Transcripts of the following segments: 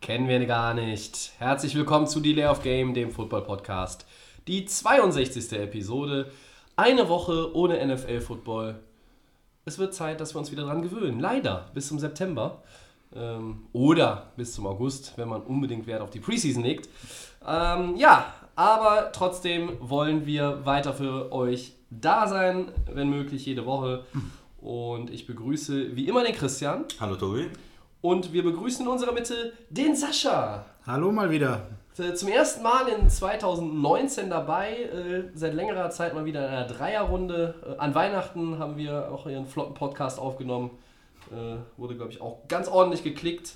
kennen wir gar nicht. Herzlich willkommen zu Delay of Game, dem Football-Podcast. Die 62. Episode. Eine Woche ohne NFL-Football. Es wird Zeit, dass wir uns wieder dran gewöhnen. Leider bis zum September. Ähm, oder bis zum August, wenn man unbedingt Wert auf die Preseason legt. Ähm, ja, aber trotzdem wollen wir weiter für euch da sein, wenn möglich jede Woche. Und ich begrüße wie immer den Christian. Hallo Tobi. Und wir begrüßen in unserer Mitte den Sascha. Hallo mal wieder. Äh, Zum ersten Mal in 2019 dabei, äh, seit längerer Zeit mal wieder in einer Dreierrunde. Äh, An Weihnachten haben wir auch ihren flotten Podcast aufgenommen. Wurde, glaube ich, auch ganz ordentlich geklickt.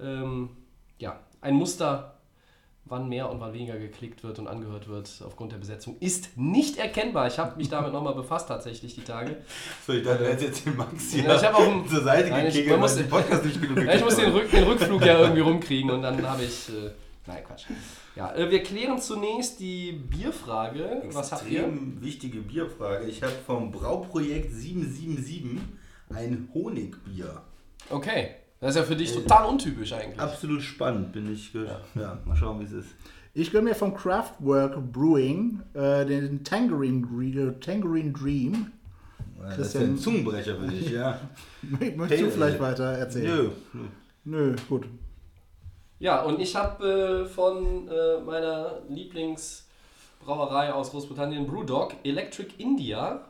Ähm, ja, ein Muster, wann mehr und wann weniger geklickt wird und angehört wird aufgrund der Besetzung, ist nicht erkennbar. Ich habe mich damit nochmal befasst tatsächlich die Tage. So, ich dachte, er hätte jetzt den Max hier Ja, ich auch einen- zur Seite Nein, ich- gekegelt, weil muss- den Podcast nicht genug Ja, ich muss den, Rück, den Rückflug ja irgendwie rumkriegen und dann habe ich. Äh, nein, Quatsch. Ja, äh, wir klären zunächst die Bierfrage. Was habt ihr? Extrem wichtige Bierfrage. Ich habe vom Brauprojekt 777 ein Honigbier. Okay. Das ist ja für dich total untypisch eigentlich. Absolut spannend, bin ich. ge- Ja, mal schauen, wie es ist. Ich gönne mir vom Craftwork Brewing äh, den Tangerine, Tangerine Dream. Ja, Das ist ja ein Zungenbrecher für dich, ja. Möchtest Hey, du vielleicht äh, weiter erzählen? Nö. Nö, gut. Ja, und ich habe äh, von äh, meiner Lieblingsbrauerei aus Großbritannien, Brewdog, Electric India,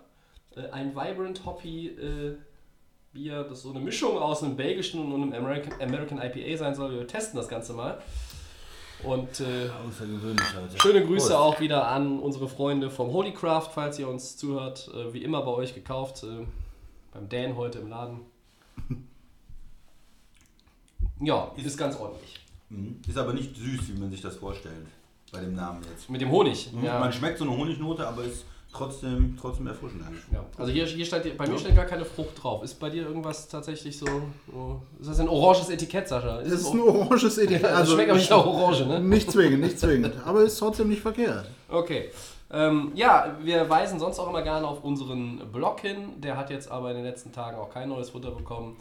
äh, ein Vibrant Hoppy äh, Bier, das so eine Mischung aus einem belgischen und einem American, American IPA sein soll. Wir testen das Ganze mal. Und äh. Schöne Grüße Prost. auch wieder an unsere Freunde vom Holycraft, falls ihr uns zuhört. Äh, wie immer bei euch gekauft. Äh, beim Dan heute im Laden. Ja, ist ganz ordentlich. Mhm. Ist aber nicht süß, wie man sich das vorstellt. Bei dem Namen jetzt. Mit dem Honig. Ja. Man schmeckt so eine Honignote, aber ist trotzdem, trotzdem erfrischend eigentlich. ja. Also hier, hier steht, bei mir steht gar keine Frucht drauf. Ist bei dir irgendwas tatsächlich so. ist das ein oranges Etikett, Sascha? Es ist ein oranges Etikett. ja, das schmeckt aber nicht nach Orange, ne? Nicht zwingend, nicht zwingend. Aber ist trotzdem nicht verkehrt. Okay. Ähm, ja, wir weisen sonst auch immer gerne auf unseren Blog hin. Der hat jetzt aber in den letzten Tagen auch kein neues Futter bekommen.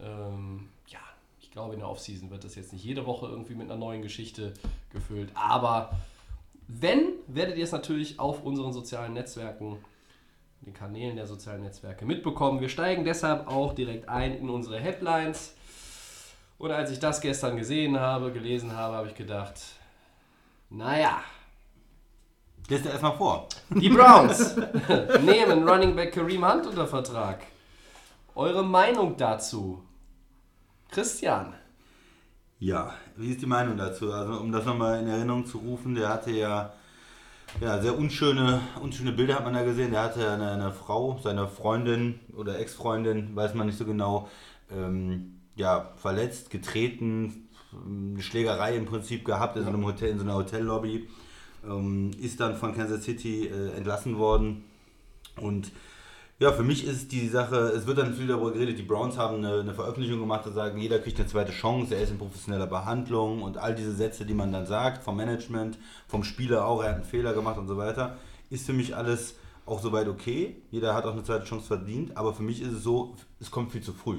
Ähm, ja, ich glaube, in der Offseason wird das jetzt nicht jede Woche irgendwie mit einer neuen Geschichte gefüllt. Aber wenn, werdet ihr es natürlich auf unseren sozialen Netzwerken, den Kanälen der sozialen Netzwerke mitbekommen. Wir steigen deshalb auch direkt ein in unsere Headlines. Und als ich das gestern gesehen habe, gelesen habe, habe ich gedacht, naja, Lest dir erstmal vor. die Browns nehmen Running Back Kareem Hunt unter Vertrag. Eure Meinung dazu? Christian. Ja, wie ist die Meinung dazu? Also um das nochmal in Erinnerung zu rufen, der hatte ja, ja sehr unschöne, unschöne Bilder hat man da gesehen. Der hatte eine, eine Frau, seine Freundin oder Ex-Freundin, weiß man nicht so genau, ähm, ja, verletzt, getreten, eine Schlägerei im Prinzip gehabt in so einem Hotel, in so einer Hotellobby. Ähm, ist dann von Kansas City äh, entlassen worden. Und ja, für mich ist die Sache, es wird dann viel darüber geredet, die Browns haben eine, eine Veröffentlichung gemacht, und sagen, jeder kriegt eine zweite Chance, er ist in professioneller Behandlung und all diese Sätze, die man dann sagt, vom Management, vom Spieler auch, er hat einen Fehler gemacht und so weiter, ist für mich alles auch soweit okay. Jeder hat auch eine zweite Chance verdient, aber für mich ist es so, es kommt viel zu früh.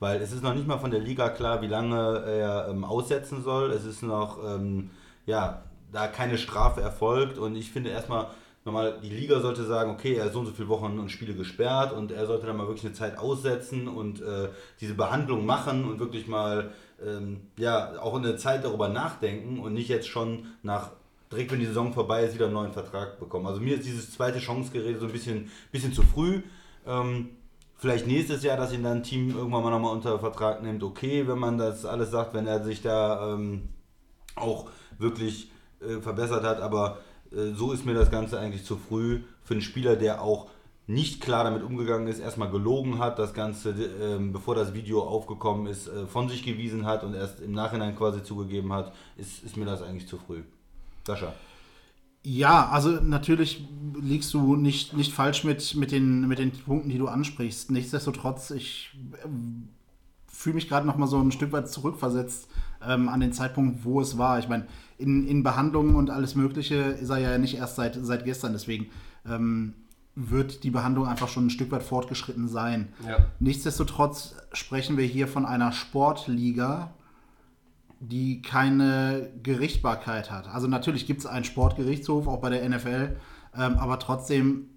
Weil es ist noch nicht mal von der Liga klar, wie lange er ähm, aussetzen soll. Es ist noch, ähm, ja, da keine Strafe erfolgt und ich finde erstmal, normal, die Liga sollte sagen, okay, er ist so und so viele Wochen und Spiele gesperrt und er sollte dann mal wirklich eine Zeit aussetzen und äh, diese Behandlung machen und wirklich mal, ähm, ja, auch eine Zeit darüber nachdenken und nicht jetzt schon nach, direkt wenn die Saison vorbei ist, wieder einen neuen Vertrag bekommen. Also mir ist dieses zweite Chancegerede so ein bisschen, bisschen zu früh. Ähm, vielleicht nächstes Jahr, dass ihn dann ein Team irgendwann mal nochmal unter Vertrag nimmt, okay, wenn man das alles sagt, wenn er sich da ähm, auch wirklich äh, verbessert hat, aber so ist mir das Ganze eigentlich zu früh für einen Spieler, der auch nicht klar damit umgegangen ist, erstmal gelogen hat, das Ganze, ähm, bevor das Video aufgekommen ist, äh, von sich gewiesen hat und erst im Nachhinein quasi zugegeben hat, ist, ist mir das eigentlich zu früh. Sascha. Ja, also natürlich liegst du nicht, nicht falsch mit, mit, den, mit den Punkten, die du ansprichst. Nichtsdestotrotz, ich äh, fühle mich gerade noch mal so ein Stück weit zurückversetzt ähm, an den Zeitpunkt, wo es war. Ich meine, in, in Behandlungen und alles Mögliche ist er ja nicht erst seit, seit gestern. Deswegen ähm, wird die Behandlung einfach schon ein Stück weit fortgeschritten sein. Ja. Nichtsdestotrotz sprechen wir hier von einer Sportliga, die keine Gerichtbarkeit hat. Also natürlich gibt es einen Sportgerichtshof, auch bei der NFL, ähm, aber trotzdem,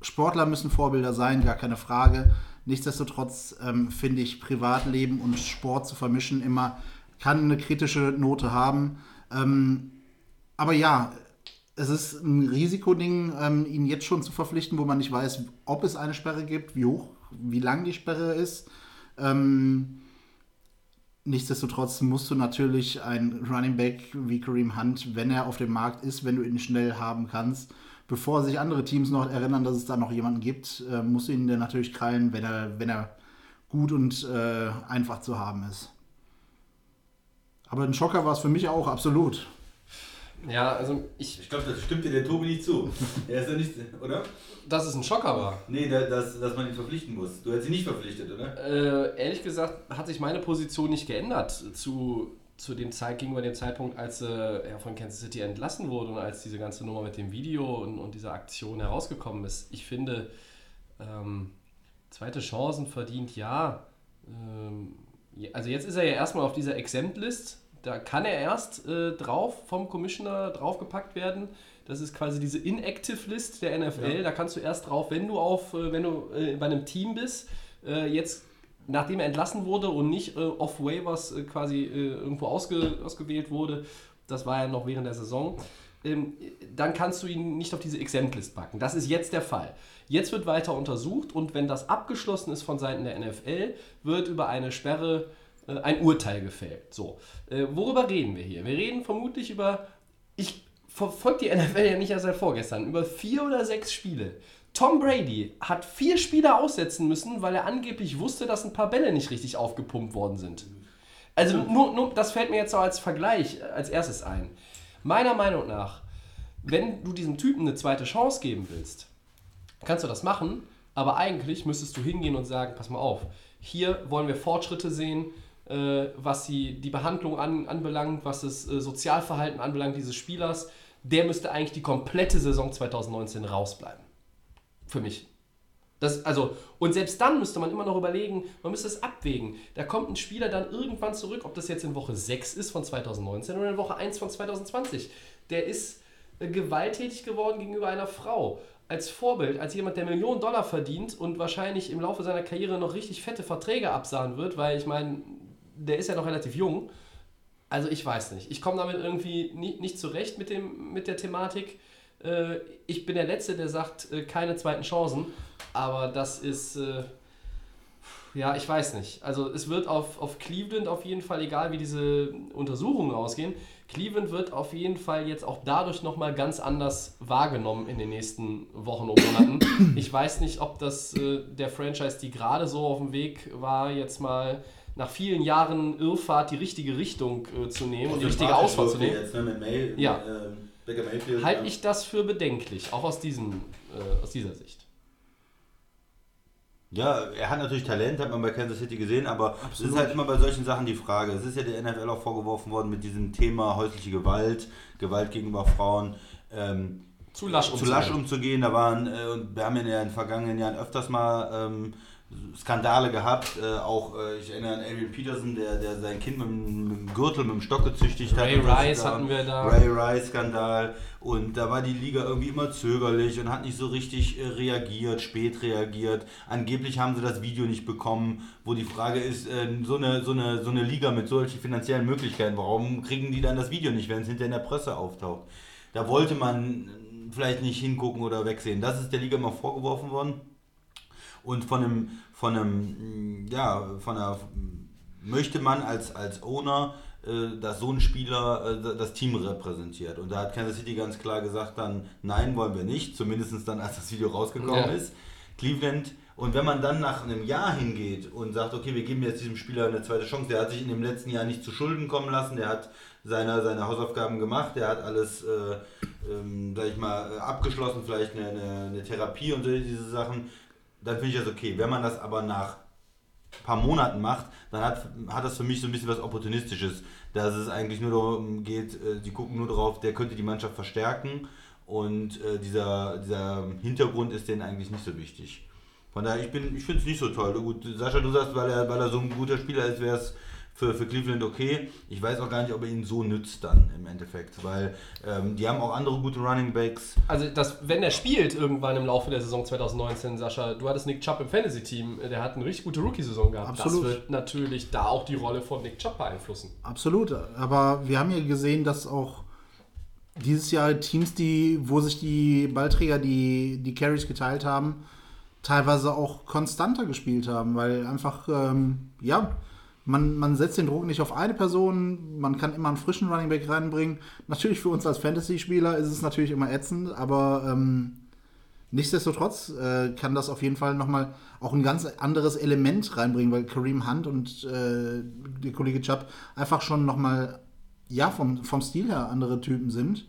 Sportler müssen Vorbilder sein, gar keine Frage. Nichtsdestotrotz ähm, finde ich, Privatleben und Sport zu vermischen immer kann eine kritische Note haben. Ähm, aber ja, es ist ein Risikoding, ähm, ihn jetzt schon zu verpflichten, wo man nicht weiß, ob es eine Sperre gibt, wie hoch, wie lang die Sperre ist. Ähm, nichtsdestotrotz musst du natürlich ein Running Back wie Kareem Hunt, wenn er auf dem Markt ist, wenn du ihn schnell haben kannst, bevor sich andere Teams noch erinnern, dass es da noch jemanden gibt, äh, musst du ihn dann natürlich krallen, wenn er, wenn er gut und äh, einfach zu haben ist. Aber ein Schocker war es für mich auch, absolut. Ja, also ich, Ich glaube, das stimmt dir der Tobi nicht zu. Er ist ja nicht, oder? dass es ein Schocker war. Nee, da- dass, dass man ihn verpflichten muss. Du hättest ihn nicht verpflichtet, oder? Äh, ehrlich gesagt hat sich meine Position nicht geändert zu, zu dem Zeit, gegenüber dem Zeitpunkt, als äh, er von Kansas City entlassen wurde und als diese ganze Nummer mit dem Video und, und dieser Aktion herausgekommen ist. Ich finde, ähm, zweite Chancen verdient ja. Ähm, ja, also jetzt ist er ja erstmal auf dieser Exempt-List. Da kann er erst äh, drauf vom Commissioner draufgepackt werden. Das ist quasi diese Inactive List der NFL. Da kannst du erst drauf, wenn du auf, äh, wenn du äh, bei einem Team bist. Äh, jetzt, nachdem er entlassen wurde und nicht äh, off Waivers äh, quasi irgendwo ausge, ausgewählt wurde, das war ja noch während der Saison, ähm, dann kannst du ihn nicht auf diese Exempt-List packen. Das ist jetzt der Fall. Jetzt wird weiter untersucht und wenn das abgeschlossen ist von Seiten der NFL, wird über eine Sperre äh, ein Urteil gefällt. So, äh, worüber reden wir hier? Wir reden vermutlich über, ich verfolge die NFL ja nicht erst seit vorgestern, über vier oder sechs Spiele. Tom Brady hat vier Spiele aussetzen müssen, weil er angeblich wusste, dass ein paar Bälle nicht richtig aufgepumpt worden sind. Also nur, nur das fällt mir jetzt so als Vergleich äh, als erstes ein. Meiner Meinung nach, wenn du diesem Typen eine zweite Chance geben willst, kannst du das machen, aber eigentlich müsstest du hingehen und sagen, pass mal auf, hier wollen wir Fortschritte sehen, äh, was die, die Behandlung an, anbelangt, was das äh, Sozialverhalten anbelangt dieses Spielers. Der müsste eigentlich die komplette Saison 2019 rausbleiben. Für mich. Das, also, und selbst dann müsste man immer noch überlegen, man müsste es abwägen. Da kommt ein Spieler dann irgendwann zurück, ob das jetzt in Woche 6 ist von 2019 oder in Woche 1 von 2020. Der ist äh, gewalttätig geworden gegenüber einer Frau. Als Vorbild, als jemand, der Millionen Dollar verdient und wahrscheinlich im Laufe seiner Karriere noch richtig fette Verträge absahen wird, weil ich meine, der ist ja noch relativ jung. Also ich weiß nicht. Ich komme damit irgendwie nie, nicht zurecht mit, dem, mit der Thematik. Äh, ich bin der Letzte, der sagt, äh, keine zweiten Chancen. Aber das ist, äh, ja, ich weiß nicht. Also es wird auf, auf Cleveland auf jeden Fall, egal wie diese Untersuchungen ausgehen, Cleveland wird auf jeden Fall jetzt auch dadurch nochmal ganz anders wahrgenommen in den nächsten Wochen und Monaten. Ich weiß nicht, ob das äh, der Franchise, die gerade so auf dem Weg war, jetzt mal nach vielen Jahren Irrfahrt die richtige Richtung äh, zu nehmen und die richtige Auswahl zu nehmen. Jetzt, ne, mit Mail, Ja. Mayfield, Halte ja. ich das für bedenklich, auch aus, diesem, äh, aus dieser Sicht. Ja, er hat natürlich Talent, hat man bei Kansas City gesehen, aber es ist halt immer bei solchen Sachen die Frage. Es ist ja der NFL auch vorgeworfen worden mit diesem Thema häusliche Gewalt, Gewalt gegenüber Frauen. Ähm, Zu lasch zu umzugehen. lasch umzugehen. Da waren, äh, und wir haben ja in den vergangenen Jahren öfters mal ähm, Skandale gehabt. Äh, auch, äh, ich erinnere an Adrian Peterson, der, der sein Kind mit, dem- mit dem Gürtel, mit dem Stock gezüchtigt hat. Ray und das Rice hatten wir da. Ray Rice-Skandal. Und da war die Liga irgendwie immer zögerlich und hat nicht so richtig äh, reagiert, spät reagiert. Angeblich haben sie das Video nicht bekommen, wo die Frage ist, äh, so, eine, so, eine, so eine Liga mit solchen finanziellen Möglichkeiten, warum kriegen die dann das Video nicht, wenn es hinter in der Presse auftaucht? Da wollte man vielleicht nicht hingucken oder wegsehen. Das ist der Liga immer vorgeworfen worden. Und von einem, von einem, mh, ja, von einer, möchte man als, als Owner, äh, dass so ein Spieler äh, das Team repräsentiert. Und da hat Kansas City ganz klar gesagt dann, nein, wollen wir nicht, zumindest dann, als das Video rausgekommen Ja. ist. Cleveland, und wenn man dann nach einem Jahr hingeht und sagt, okay, wir geben jetzt diesem Spieler eine zweite Chance, der hat sich in dem letzten Jahr nicht zu Schulden kommen lassen, der hat seine, seine Hausaufgaben gemacht, der hat alles äh, ähm, sag ich mal, äh, abgeschlossen, vielleicht eine, eine, eine Therapie und so diese Sachen, dann finde ich das okay. Wenn man das aber nach ein paar Monaten macht, dann hat, hat das für mich so ein bisschen was Opportunistisches, dass es eigentlich nur darum geht, äh, die gucken nur darauf, der könnte die Mannschaft verstärken und äh, dieser, dieser Hintergrund ist denen eigentlich nicht so wichtig. Von daher, ich, ich finde es nicht so toll. Gut, Sascha, du sagst, weil er, weil er so ein guter Spieler ist, wäre es für, für Cleveland okay. Ich weiß auch gar nicht, ob er ihn so nützt dann im Endeffekt, weil ähm, die haben auch andere gute Running Backs. Also, das, wenn er spielt irgendwann im Laufe der Saison 2019, Sascha, du hattest Nick Chubb im Fantasy-Team, der hat eine richtig gute Rookie-Saison gehabt. Absolut. Das wird natürlich da auch die Rolle von Nick Chubb beeinflussen. Absolut, aber wir haben ja gesehen, dass auch dieses Jahr Teams, die, wo sich die Ballträger die, die Carries geteilt haben, teilweise auch konstanter gespielt haben, weil einfach, ähm, ja, man, man setzt den Druck nicht auf eine Person, man kann immer einen frischen Running Back reinbringen. Natürlich für uns als Fantasy-Spieler ist es natürlich immer ätzend, aber ähm, nichtsdestotrotz äh, kann das auf jeden Fall nochmal auch ein ganz anderes Element reinbringen, weil Kareem Hunt und äh, der Kollege Chubb einfach schon nochmal, ja, vom, vom Stil her andere Typen sind.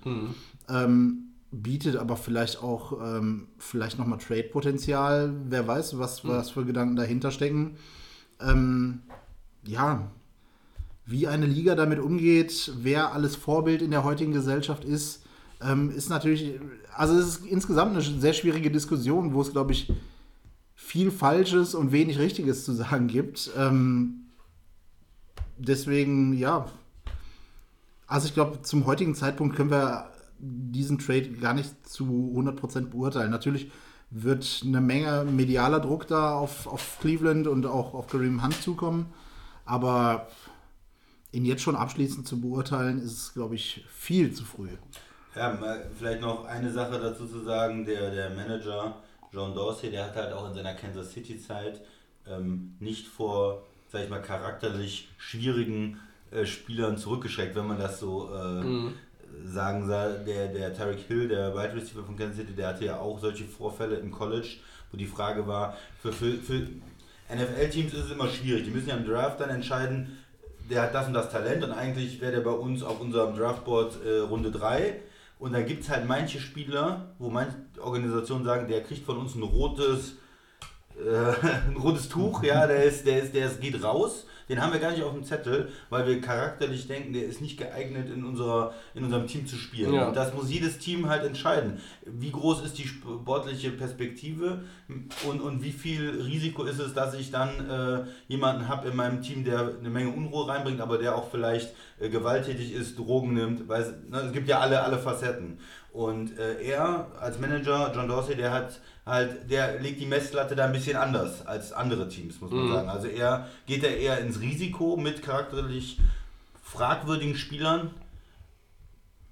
Ähm, bietet aber vielleicht auch ähm, vielleicht nochmal Trade-Potenzial. Wer weiß, was, was für Gedanken dahinter stecken. Ähm, ja, wie eine Liga damit umgeht, wer alles Vorbild in der heutigen Gesellschaft ist, ähm, ist natürlich, also es ist insgesamt eine sehr schwierige Diskussion, wo es, glaube ich, viel Falsches und wenig Richtiges zu sagen gibt. Ähm, deswegen, ja, also ich glaube, zum heutigen Zeitpunkt können wir diesen Trade gar nicht zu 100% beurteilen. Natürlich wird eine Menge medialer Druck da auf, auf Cleveland und auch auf Kareem Hunt zukommen, aber ihn jetzt schon abschließend zu beurteilen, ist es, glaube ich, viel zu früh. Ja, vielleicht noch eine Sache dazu zu sagen, der, der Manager John Dorsey, der hat halt auch in seiner Kansas City Zeit ähm, nicht vor, sag ich mal, charakterlich schwierigen äh, Spielern zurückgeschreckt, wenn man das so äh, sagen soll. Der, der Tarek Hill, der Wide Receiver von Kansas City, der hatte ja auch solche Vorfälle im College, wo die Frage war, für, für, für NFL-Teams ist es immer schwierig. Die müssen ja im Draft dann entscheiden, der hat das und das Talent und eigentlich wäre der bei uns auf unserem Draftboard äh, Runde 3. Und dann gibt es halt manche Spieler, wo manche Organisationen sagen, der kriegt von uns ein rotes, äh, ein rotes Tuch, ja, der ist, der ist, der ist, geht raus. Den haben wir gar nicht auf dem Zettel, weil wir charakterlich denken, der ist nicht geeignet in, unserer, in unserem Team zu spielen. Ja. Und das muss jedes Team halt entscheiden. Wie groß ist die sportliche Perspektive und, und wie viel Risiko ist es, dass ich dann äh, jemanden habe in meinem Team, der eine Menge Unruhe reinbringt, aber der auch vielleicht äh, gewalttätig ist, Drogen nimmt. Weil, ne, es gibt ja alle, alle Facetten. Und äh, er als Manager, John Dorsey, der hat halt, der legt die Messlatte da ein bisschen anders als andere Teams, muss man sagen. Also er geht da eher ins Risiko mit charakterlich fragwürdigen Spielern.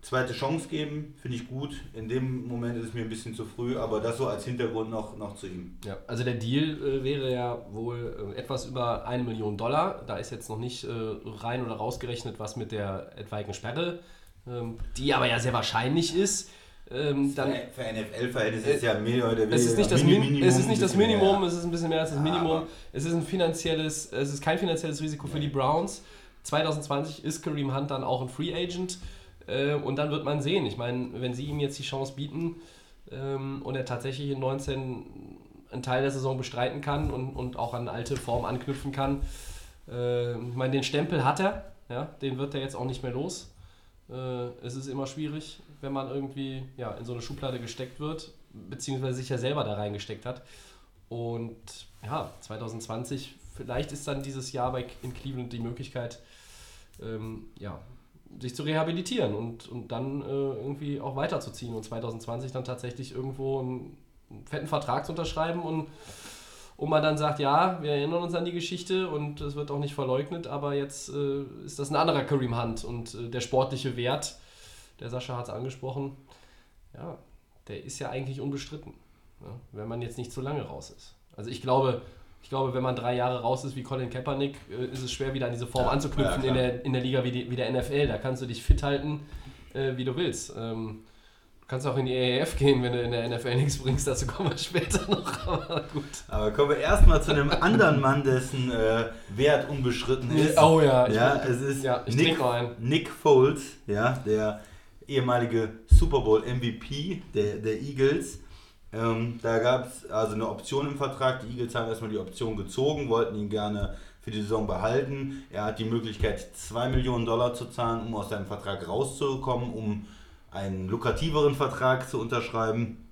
Zweite Chance geben, finde ich gut. In dem Moment ist es mir ein bisschen zu früh, aber das so als Hintergrund noch, noch zu ihm. Ja, also der Deal äh, wäre ja wohl äh, etwas über eine Million Dollar. Da ist jetzt noch nicht äh, rein oder rausgerechnet, was mit der etwaigen Sperre, ähm, die aber ja sehr wahrscheinlich ist. Ähm, dann, für NFL-Verhältnisse ist ja mehr oder weniger es ist nicht das, Min es ist nicht das Minimum, mehr. es ist ein bisschen mehr als das Minimum. aber- Es ist ein finanzielles, es ist kein finanzielles Risiko für die Browns. 2020 ist Kareem Hunt dann auch ein Free Agent äh, und dann wird man sehen. Ich meine, wenn sie ihm jetzt die Chance bieten ähm, und er tatsächlich in 19 einen Teil der Saison bestreiten kann und, und auch an alte Form anknüpfen kann, äh, ich meine, den Stempel hat er, ja, den wird er jetzt auch nicht mehr los. Äh, es ist immer schwierig, wenn man irgendwie ja, in so eine Schublade gesteckt wird, beziehungsweise sich ja selber da reingesteckt hat. Und ja, 2020, vielleicht ist dann dieses Jahr bei, in Cleveland die Möglichkeit, ähm, ja, sich zu rehabilitieren und, und dann äh, irgendwie auch weiterzuziehen und 2020 dann tatsächlich irgendwo einen, einen fetten Vertrag zu unterschreiben und und man dann sagt, ja, wir erinnern uns an die Geschichte und es wird auch nicht verleugnet, aber jetzt äh, ist das ein anderer Kareem Hunt und äh, der sportliche Wert, der Sascha hat es angesprochen, ja, der ist ja eigentlich unbestritten, ja, wenn man jetzt nicht zu lange raus ist. Also ich glaube, ich glaube, wenn man drei Jahre raus ist wie Colin Kaepernick, äh, ist es schwer wieder an diese Form Ja, anzuknüpfen ja, in, der, in der Liga wie, die, wie der NFL. Da kannst du dich fit halten, äh, wie du willst. Ähm, kannst auch in die AAF gehen, wenn du in der NFL nichts bringst. Dazu kommen wir später noch. Aber gut. Aber kommen wir erstmal zu einem anderen Mann, dessen äh, Wert unbeschritten ist. Oh ja, ich ja, bin- es ist ja, Nick. Nick Foles, ja, der ehemalige Super Bowl MVP der, der Eagles. Ähm, da gab es also eine Option im Vertrag. Die Eagles haben erstmal die Option gezogen, wollten ihn gerne für die Saison behalten. Er hat die Möglichkeit, 2 Millionen Dollar zu zahlen, um aus seinem Vertrag rauszukommen, um einen lukrativeren Vertrag zu unterschreiben.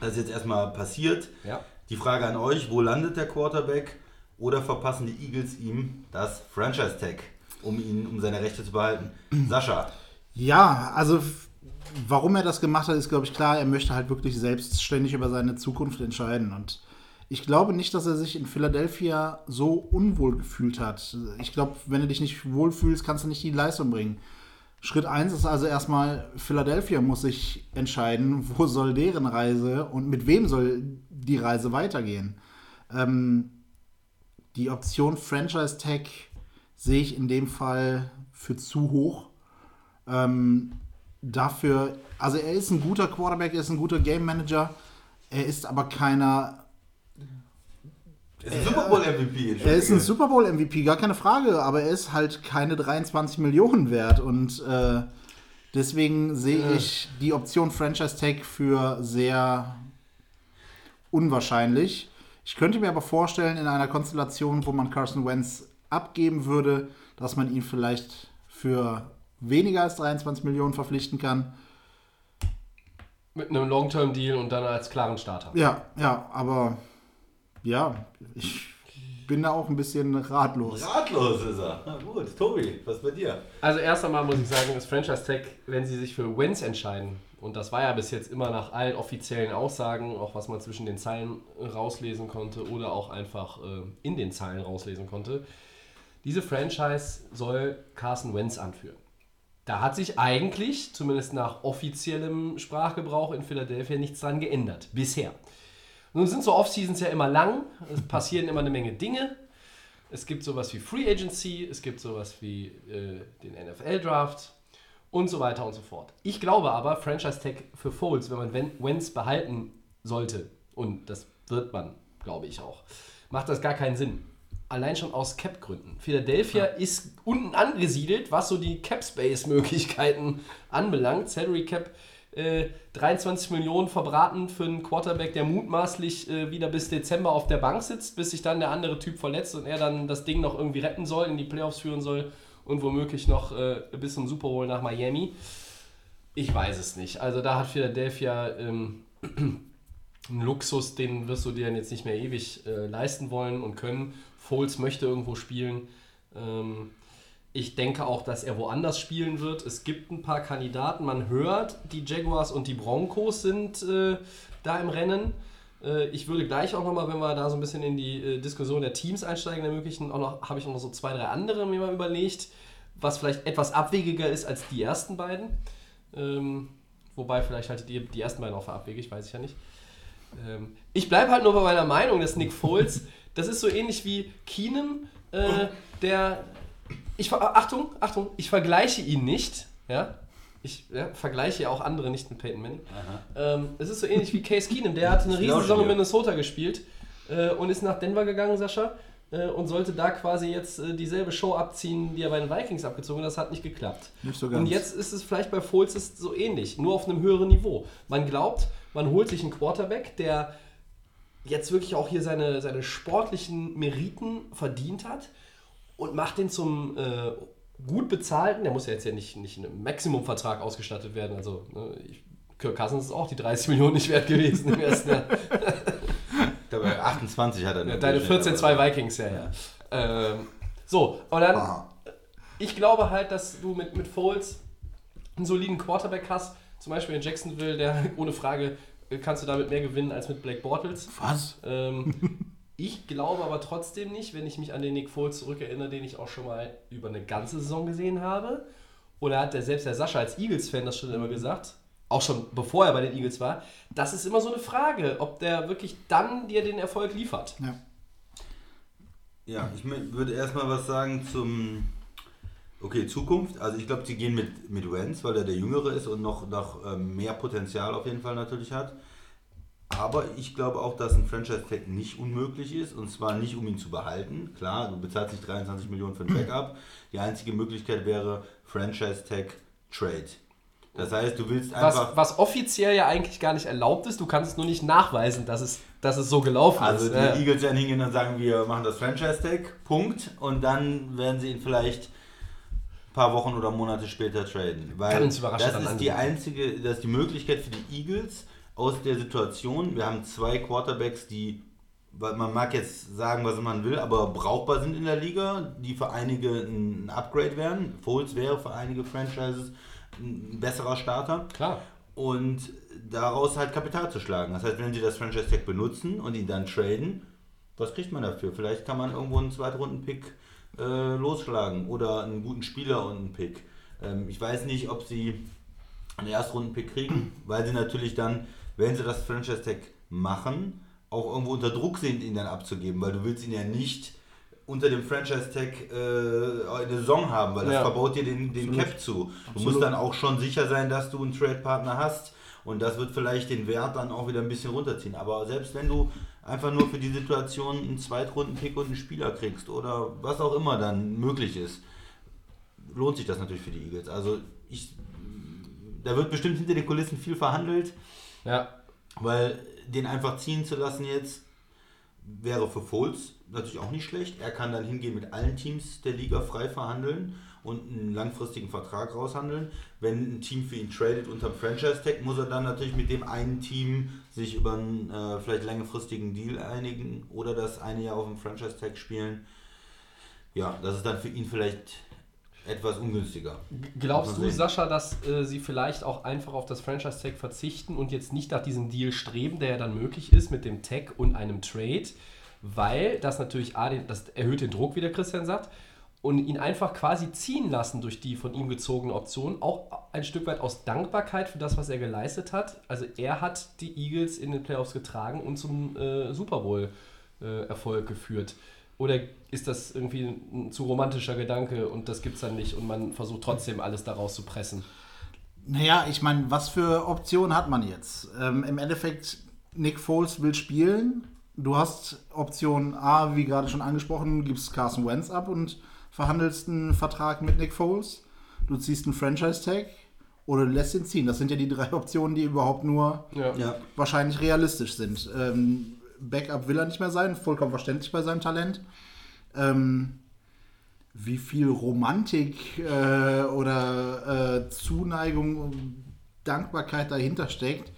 Das ist jetzt erstmal passiert. Ja. Die Frage an euch, wo landet der Quarterback? Oder verpassen die Eagles ihm das Franchise-Tag, um ihn, um seine Rechte zu behalten? Sascha, Ja, also warum er das gemacht hat, ist, glaube ich, klar. Er möchte halt wirklich selbstständig über seine Zukunft entscheiden. Und ich glaube nicht, dass er sich in Philadelphia so unwohl gefühlt hat. Ich glaube, wenn du dich nicht wohlfühlst, kannst du nicht die Leistung bringen. Schritt 1 ist also erstmal, Philadelphia muss sich entscheiden, wo soll deren Reise und mit wem soll die Reise weitergehen. Ähm, die Option Franchise Tag sehe ich in dem Fall für zu hoch. Ähm, dafür, also er ist ein guter Quarterback, er ist ein guter Game Manager, er ist aber keiner, ist ein Super Bowl MVP. er ist ein Super Bowl MVP, gar keine Frage, aber er ist halt keine 23 Millionen wert und äh, deswegen sehe ich die Option Franchise Tag für sehr unwahrscheinlich. Ich könnte mir aber vorstellen, in einer Konstellation, wo man Carson Wentz abgeben würde, dass man ihn vielleicht für weniger als 23 Millionen verpflichten kann. Mit einem Long-Term-Deal und dann als klaren Starter. Ja, ja, aber ja, ich bin da auch ein bisschen ratlos. Ratlos ist er. Na gut, Tobi, was bei dir? Also erst einmal muss ich sagen, das Franchise Tag, wenn sie sich für Wentz entscheiden, und das war ja bis jetzt immer nach allen offiziellen Aussagen, auch was man zwischen den Zeilen rauslesen konnte oder auch einfach äh, in den Zeilen rauslesen konnte, diese Franchise soll Carson Wentz anführen. Da hat sich eigentlich, zumindest nach offiziellem Sprachgebrauch in Philadelphia, nichts dran geändert. Bisher. Nun sind so Off-Seasons ja immer lang, es passieren immer eine Menge Dinge. Es gibt sowas wie Free Agency, es gibt sowas wie äh, den NFL-Draft und so weiter und so fort. Ich glaube aber, Franchise Tag für Foles, wenn man Wen- Wentz behalten sollte, und das wird man, glaube ich auch, macht das gar keinen Sinn. Allein schon aus Cap-Gründen. Philadelphia ist unten angesiedelt, was so die Cap-Space-Möglichkeiten anbelangt. Salary Cap äh, 23 Millionen verbraten für einen Quarterback, der mutmaßlich äh, wieder bis Dezember auf der Bank sitzt, bis sich dann der andere Typ verletzt und er dann das Ding noch irgendwie retten soll, in die Playoffs führen soll und womöglich noch äh, bis zum Super Bowl nach Miami. Ich weiß es nicht. Also da hat Philadelphia ähm, einen Luxus, den wirst du dir dann jetzt nicht mehr ewig äh, leisten wollen und können. Foles möchte irgendwo spielen. Ähm, ich denke auch, dass er woanders spielen wird. Es gibt ein paar Kandidaten. Man hört, die Jaguars und die Broncos sind äh, da im Rennen. Äh, ich würde gleich auch nochmal, wenn wir da so ein bisschen in die äh, Diskussion der Teams einsteigen, der möglichen, auch noch, habe ich noch so zwei, drei andere mir mal überlegt, was vielleicht etwas abwegiger ist als die ersten beiden. Ähm, wobei vielleicht halt die, die ersten beiden auch abwegig, weiß ich ja nicht. Ähm, ich bleibe halt nur bei meiner Meinung, dass Nick Foles, das ist so ähnlich wie Keenum, äh, der. Ich, Achtung, Achtung, ich vergleiche ihn nicht, ja. Ich ja, vergleiche ja auch andere nicht mit Peyton Manning. Ähm, es ist so ähnlich wie Case Keenum, der hat eine Riesensaison in. Minnesota gespielt äh, und ist nach Denver gegangen, Sascha, äh, und sollte da quasi jetzt äh, dieselbe Show abziehen, die er bei den Vikings abgezogen hat. Das hat nicht geklappt. Nicht so Und ganz. jetzt ist es vielleicht bei Foles ist so ähnlich, nur auf einem höheren Niveau. Man glaubt, man holt sich einen Quarterback, der jetzt wirklich auch hier seine, seine sportlichen Meriten verdient hat und macht den zum äh, gut bezahlten, der muss ja jetzt ja nicht, nicht in einem Maximumvertrag ausgestattet werden. Also ne, ich, Kirk Cousins ist auch die 30 Millionen nicht wert gewesen im ersten Jahr. Dabei 28 hat er Ja, nur Deine Durchschnitt, 14 aber- zwei Vikings, ja, ja. Ähm, so, und dann, Ah. ich glaube halt, dass du mit, mit Foles einen soliden Quarterback hast, zum Beispiel in Jacksonville, der ohne Frage äh, kannst du damit mehr gewinnen als mit Blake Bortles. Was? Ähm, ich glaube aber trotzdem nicht, wenn ich mich an den Nick Foles zurückerinnere, den ich auch schon mal über eine ganze Saison gesehen habe. Oder hat der selbst der Sascha als Eagles-Fan das schon immer gesagt? Auch schon bevor er bei den Eagles war. Das ist immer so eine Frage, ob der wirklich dann dir den Erfolg liefert. Ja. Ja, ich würde erstmal was sagen zum. Okay, Zukunft. Also ich glaube, sie gehen mit, mit Wenz, weil er der Jüngere ist und noch, noch ähm, mehr Potenzial auf jeden Fall natürlich hat. Aber ich glaube auch, dass ein Franchise-Tag nicht unmöglich ist. Und zwar nicht, um ihn zu behalten. Klar, du bezahlst nicht 23 Millionen für ein Backup. Die einzige Möglichkeit wäre Franchise-Tag Trade. Das heißt, du willst einfach. Was, was offiziell ja eigentlich gar nicht erlaubt ist, du kannst es nur nicht nachweisen, dass es, dass es so gelaufen Also ist. die Ja. Eagles werden hingehen und sagen, wir machen das Franchise-Tag, Punkt. Und dann werden sie ihn vielleicht ein paar Wochen oder Monate später traden. Weil Kann uns überraschen, das ist die einzige, das ist die Möglichkeit für die Eagles aus der Situation. Wir haben zwei Quarterbacks, die, weil man mag jetzt sagen, was man will, aber brauchbar sind in der Liga, die für einige ein Upgrade wären. Foles wäre für einige Franchises ein besserer Starter Klar. und daraus halt Kapital zu schlagen. Das heißt, wenn sie das Franchise Tag benutzen und ihn dann traden, was kriegt man dafür? Vielleicht kann man irgendwo einen Zweitrunden-Pick äh, losschlagen oder einen guten Spieler und einen Pick. Ähm, ich weiß nicht, ob sie einen Erstrunden-Pick kriegen, weil sie natürlich dann, wenn sie das Franchise Tag machen, auch irgendwo unter Druck sind, ihn dann abzugeben, weil du willst ihn ja nicht unter dem Franchise Tag äh, eine Saison haben, weil das Ja. verbaut dir den, den Cap zu. Du musst dann auch schon sicher sein, dass du einen Trade-Partner hast und das wird vielleicht den Wert dann auch wieder ein bisschen runterziehen. Aber selbst wenn du einfach nur für die Situation einen Zweitrunden-Pick und einen Spieler kriegst oder was auch immer dann möglich ist, lohnt sich das natürlich für die Eagles. Also ich, da wird bestimmt hinter den Kulissen viel verhandelt, Ja. weil den einfach ziehen zu lassen jetzt wäre für Foles natürlich auch nicht schlecht. Er kann dann hingehen mit allen Teams der Liga frei verhandeln und einen langfristigen Vertrag raushandeln. Wenn ein Team für ihn tradet unter dem Franchise-Tag, muss er dann natürlich mit dem einen Team sich über einen äh, vielleicht längerfristigen Deal einigen oder das eine Jahr auf dem Franchise-Tag spielen. Ja, das ist dann für ihn vielleicht etwas ungünstiger. Glaubst du, sehen. Sascha, dass äh, sie vielleicht auch einfach auf das Franchise-Tag verzichten und jetzt nicht nach diesem Deal streben, der ja dann möglich ist mit dem Tag und einem Trade, weil das natürlich A, den, das erhöht den Druck, wie der Christian sagt, und ihn einfach quasi ziehen lassen durch die von ihm gezogene Option, auch ein Stück weit aus Dankbarkeit für das, was er geleistet hat. Also er hat die Eagles in den Playoffs getragen und zum äh, Super Bowl-Erfolg geführt. Oder ist das irgendwie ein zu romantischer Gedanke und das gibt es dann nicht und man versucht trotzdem alles daraus zu pressen? Naja, ich meine, was für Optionen hat man jetzt? Ähm, Im Endeffekt, Nick Foles will spielen. Du hast Option A, wie gerade schon angesprochen, gibst Carson Wentz ab und verhandelst einen Vertrag mit Nick Foles. Du ziehst einen Franchise-Tag oder du lässt ihn ziehen. Das sind ja die drei Optionen, die überhaupt nur Ja. Ja. wahrscheinlich realistisch sind. Ähm, Backup will er nicht mehr sein, vollkommen verständlich bei seinem Talent. Ähm, wie viel Romantik äh, oder äh, Zuneigung und Dankbarkeit dahinter steckt,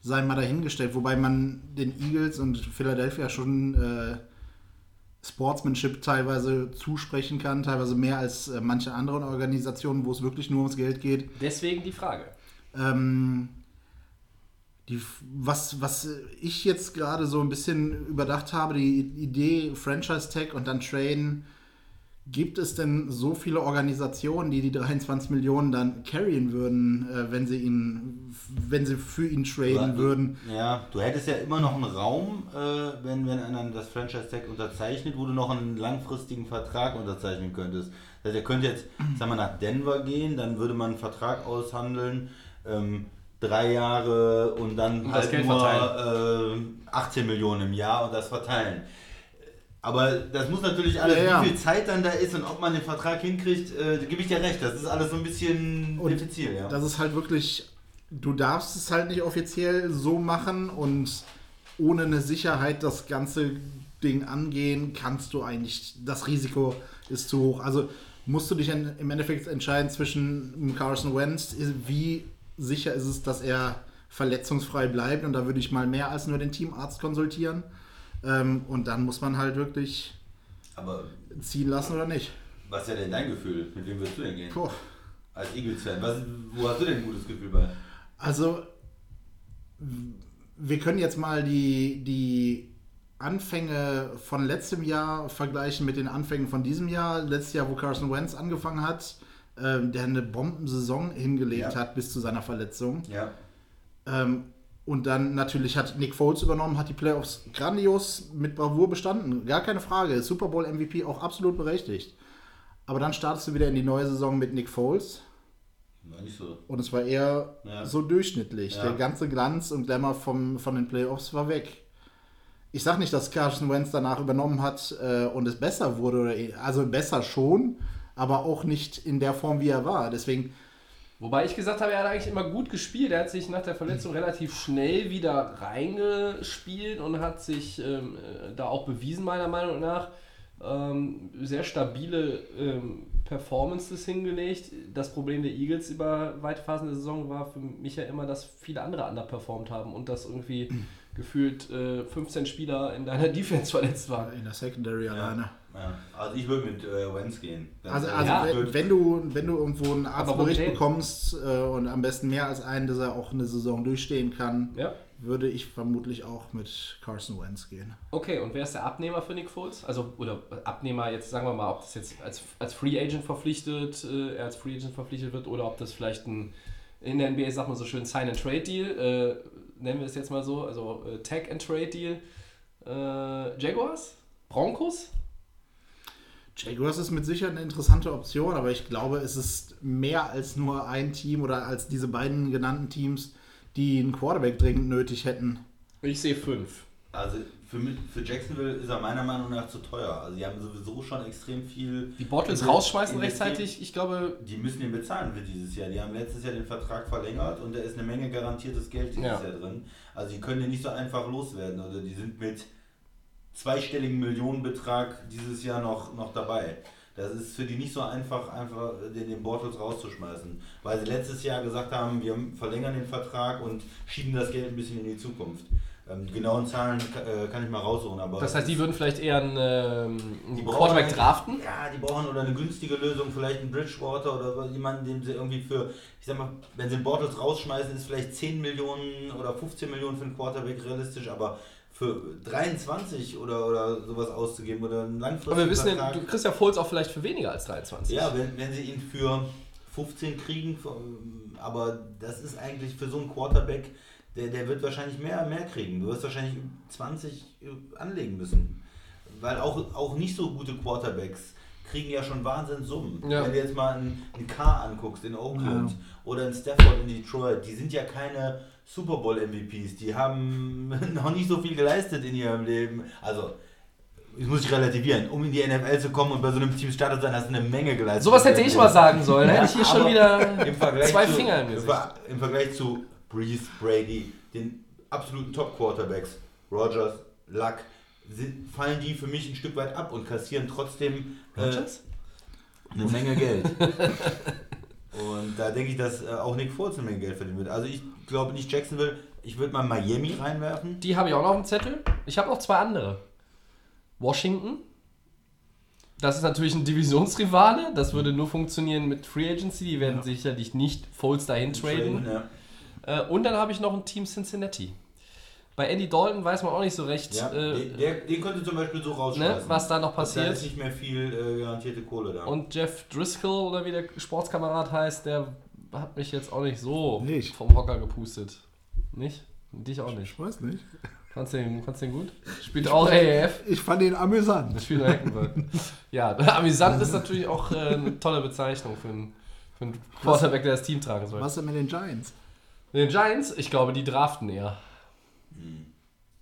sei mal dahingestellt. Wobei man den Eagles und Philadelphia schon äh, Sportsmanship teilweise zusprechen kann, teilweise mehr als äh, manche anderen Organisationen, wo es wirklich nur ums Geld geht. Deswegen die Frage. Ähm, die, was, was ich jetzt gerade so ein bisschen überdacht habe, die Idee Franchise Tag und dann traden, gibt es denn so viele Organisationen, die die 23 Millionen dann carryen würden, äh, wenn sie ihn, wenn sie für ihn traden Du- würden? Ja, du hättest ja immer noch einen Raum, äh, wenn, wenn einer das Franchise-Tag unterzeichnet, wo du noch einen langfristigen Vertrag unterzeichnen könntest. Das heißt, er könnte jetzt, sagen wir, nach Denver gehen, dann würde man einen Vertrag aushandeln, ähm, drei Jahre und dann Und das halt Geld nur verteilen. äh, 18 Millionen im Jahr und das verteilen. Aber das muss natürlich alles, Ja, ja. wie viel Zeit dann da ist und ob man den Vertrag hinkriegt, äh, gebe ich dir recht. Das ist alles so ein bisschen Und diffizil, ja. Das ist halt wirklich, du darfst es halt nicht offiziell so machen und ohne eine Sicherheit das ganze Ding angehen, kannst du eigentlich, das Risiko ist zu hoch. Also musst du dich in, im Endeffekt entscheiden zwischen Carson Wentz, wie sicher ist es, dass er verletzungsfrei bleibt und da würde ich mal mehr als nur den Teamarzt konsultieren. Ähm, und dann muss man halt wirklich Aber ziehen lassen oder nicht. was ist denn dein Gefühl? Mit wem würdest du denn gehen? Puh. Als Eagles-Fan. Wo hast du denn ein gutes Gefühl bei? Also, wir können jetzt mal die, die Anfänge von letztem Jahr vergleichen mit den Anfängen von diesem Jahr. Letztes Jahr, wo Carson Wentz angefangen hat, ähm, der eine Bombensaison hingelegt Ja. hat bis zu seiner Verletzung. Ja. Ähm, und dann natürlich hat Nick Foles übernommen, hat die Playoffs grandios mit Bravour bestanden. Gar keine Frage. Super Bowl MVP auch absolut berechtigt. Aber dann startest du wieder in die neue Saison mit Nick Foles. War nicht so. Und es war eher Ja. so durchschnittlich. Ja. Der ganze Glanz und Glamour vom, von den Playoffs war weg. Ich sag nicht, dass Carson Wentz danach übernommen hat äh, und es besser wurde. Oder, also besser schon, aber auch nicht in der Form, wie er war. Deswegen, Wobei ich gesagt habe, er hat eigentlich immer gut gespielt. Er hat sich nach der Verletzung relativ schnell wieder reingespielt und hat sich ähm, äh, da auch bewiesen, meiner Meinung nach. Ähm, sehr stabile ähm, Performances hingelegt. Das Problem der Eagles über weite Phasen der Saison war für mich ja immer, dass viele andere underperformed haben und dass irgendwie gefühlt äh, 15 Spieler in deiner Defense verletzt waren. In der Secondary alleine. Ja. Also ich würde mit äh, Wentz gehen. Also, also Ja. Wenn, wenn, du, wenn du irgendwo einen Arztbericht bekommst äh, und am besten mehr als einen, dass er auch eine Saison durchstehen kann, Ja. würde ich vermutlich auch mit Carson Wentz gehen. Okay, und wer ist der Abnehmer für Nick Foles? Also, oder Abnehmer, jetzt sagen wir mal, ob das jetzt als, als Free Agent verpflichtet, äh, er als Free Agent verpflichtet wird oder ob das vielleicht ein, in der NBA sagt man so schön Sign-and-Trade-Deal, äh, nennen wir es jetzt mal so, also äh, Tag-and-Trade-Deal. Äh, Jaguars? Broncos? Jaguars ist mit Sicherheit eine interessante Option, aber ich glaube, es ist mehr als nur ein Team oder als diese beiden genannten Teams, die einen Quarterback dringend nötig hätten. Ich sehe fünf. Also für, mich- für Jacksonville ist er meiner Meinung nach zu teuer. Also die haben sowieso schon extrem viel. Die Bottles rausschmeißen rechtzeitig, ich glaube, Die müssen ihn bezahlen für dieses Jahr. Die haben letztes Jahr den Vertrag verlängert und da ist eine Menge garantiertes Geld dieses Ja. Jahr drin. Also die können den nicht so einfach loswerden. Oder die sind mit zweistelligen Millionenbetrag dieses Jahr noch, noch dabei. Das ist für die nicht so einfach, einfach den, den Bortles rauszuschmeißen. Weil sie letztes Jahr gesagt haben, wir verlängern den Vertrag und schieben das Geld ein bisschen in die Zukunft. Ähm, die genauen Zahlen äh, kann ich mal raussuchen, aber. das heißt, die würden vielleicht eher einen, ähm, Quarterback draften. Ja, die brauchen oder eine günstige Lösung, vielleicht einen Bridgewater oder jemanden, den sie irgendwie für, ich sag mal, wenn sie den Bortles rausschmeißen, ist vielleicht 10 Millionen oder 15 Millionen für einen Quarterback realistisch, aber für 23 oder, oder sowas auszugeben oder einen langfristigen Aber wir wissen, ja, Vertrag, du kriegst ja Foles auch vielleicht für weniger als 23. ja, wenn, wenn sie ihn für 15 kriegen, aber das ist eigentlich für so einen Quarterback, der, der wird wahrscheinlich mehr, mehr kriegen. Du wirst wahrscheinlich 20 anlegen müssen. Weil auch, auch nicht so gute Quarterbacks kriegen ja schon Wahnsinnssummen. Ja. Wenn du jetzt mal einen, einen Carr anguckst in Oakland oder einen Stafford in Detroit, die sind ja keine Super Bowl MVPs. Die haben noch nicht so viel geleistet in ihrem Leben. Also, ich muss ich relativieren. Um in die NFL zu kommen und bei so einem Team Starter zu sein, hast du eine Menge geleistet. Sowas hätte ich mal sagen sollen. Hätte ich hier schon wieder zwei zu, Finger im Gesicht. Im Vergleich zu Breeze, Brady, den absoluten Top-Quarterbacks, Rogers, Luck, sind, fallen die für mich ein Stück weit ab und kassieren trotzdem äh, eine Menge Geld. und da denke ich, dass äh, auch Nick Foles eine Menge Geld verdienen wird. Also ich glaube nicht Jacksonville, ich würde mal Miami reinwerfen. Die habe ich auch noch auf dem Zettel. Ich habe noch zwei andere. Washington. Das ist natürlich ein Divisionsrivale. Das würde nur funktionieren mit Free Agency. Die werden sicherlich nicht Foles dahin traden. Ja. Äh, und dann habe ich noch ein Team Cincinnati. Bei Andy Dalton weiß man auch nicht so recht, Ja, äh, den, der, den könnte zum Beispiel so ne, rausschmeißen. was da noch Da passiert. ist nicht mehr viel äh, garantierte Kohle da. Und Jeff Driscoll oder wie der Sportskamerad heißt, der hat mich jetzt auch nicht so Nicht. vom Hocker gepustet. Nicht? Dich auch nicht. Ich weiß nicht. Fandst du den, fandst du den gut? Spielt auch AAF. Ich fand ihn amüsant. Das Spiel in Hackenberg. ja, amüsant ist natürlich auch äh, eine tolle Bezeichnung für einen, für einen Quarterback, der das Team tragen soll. Was denn mit den Giants? Den Giants, ich glaube, die draften eher.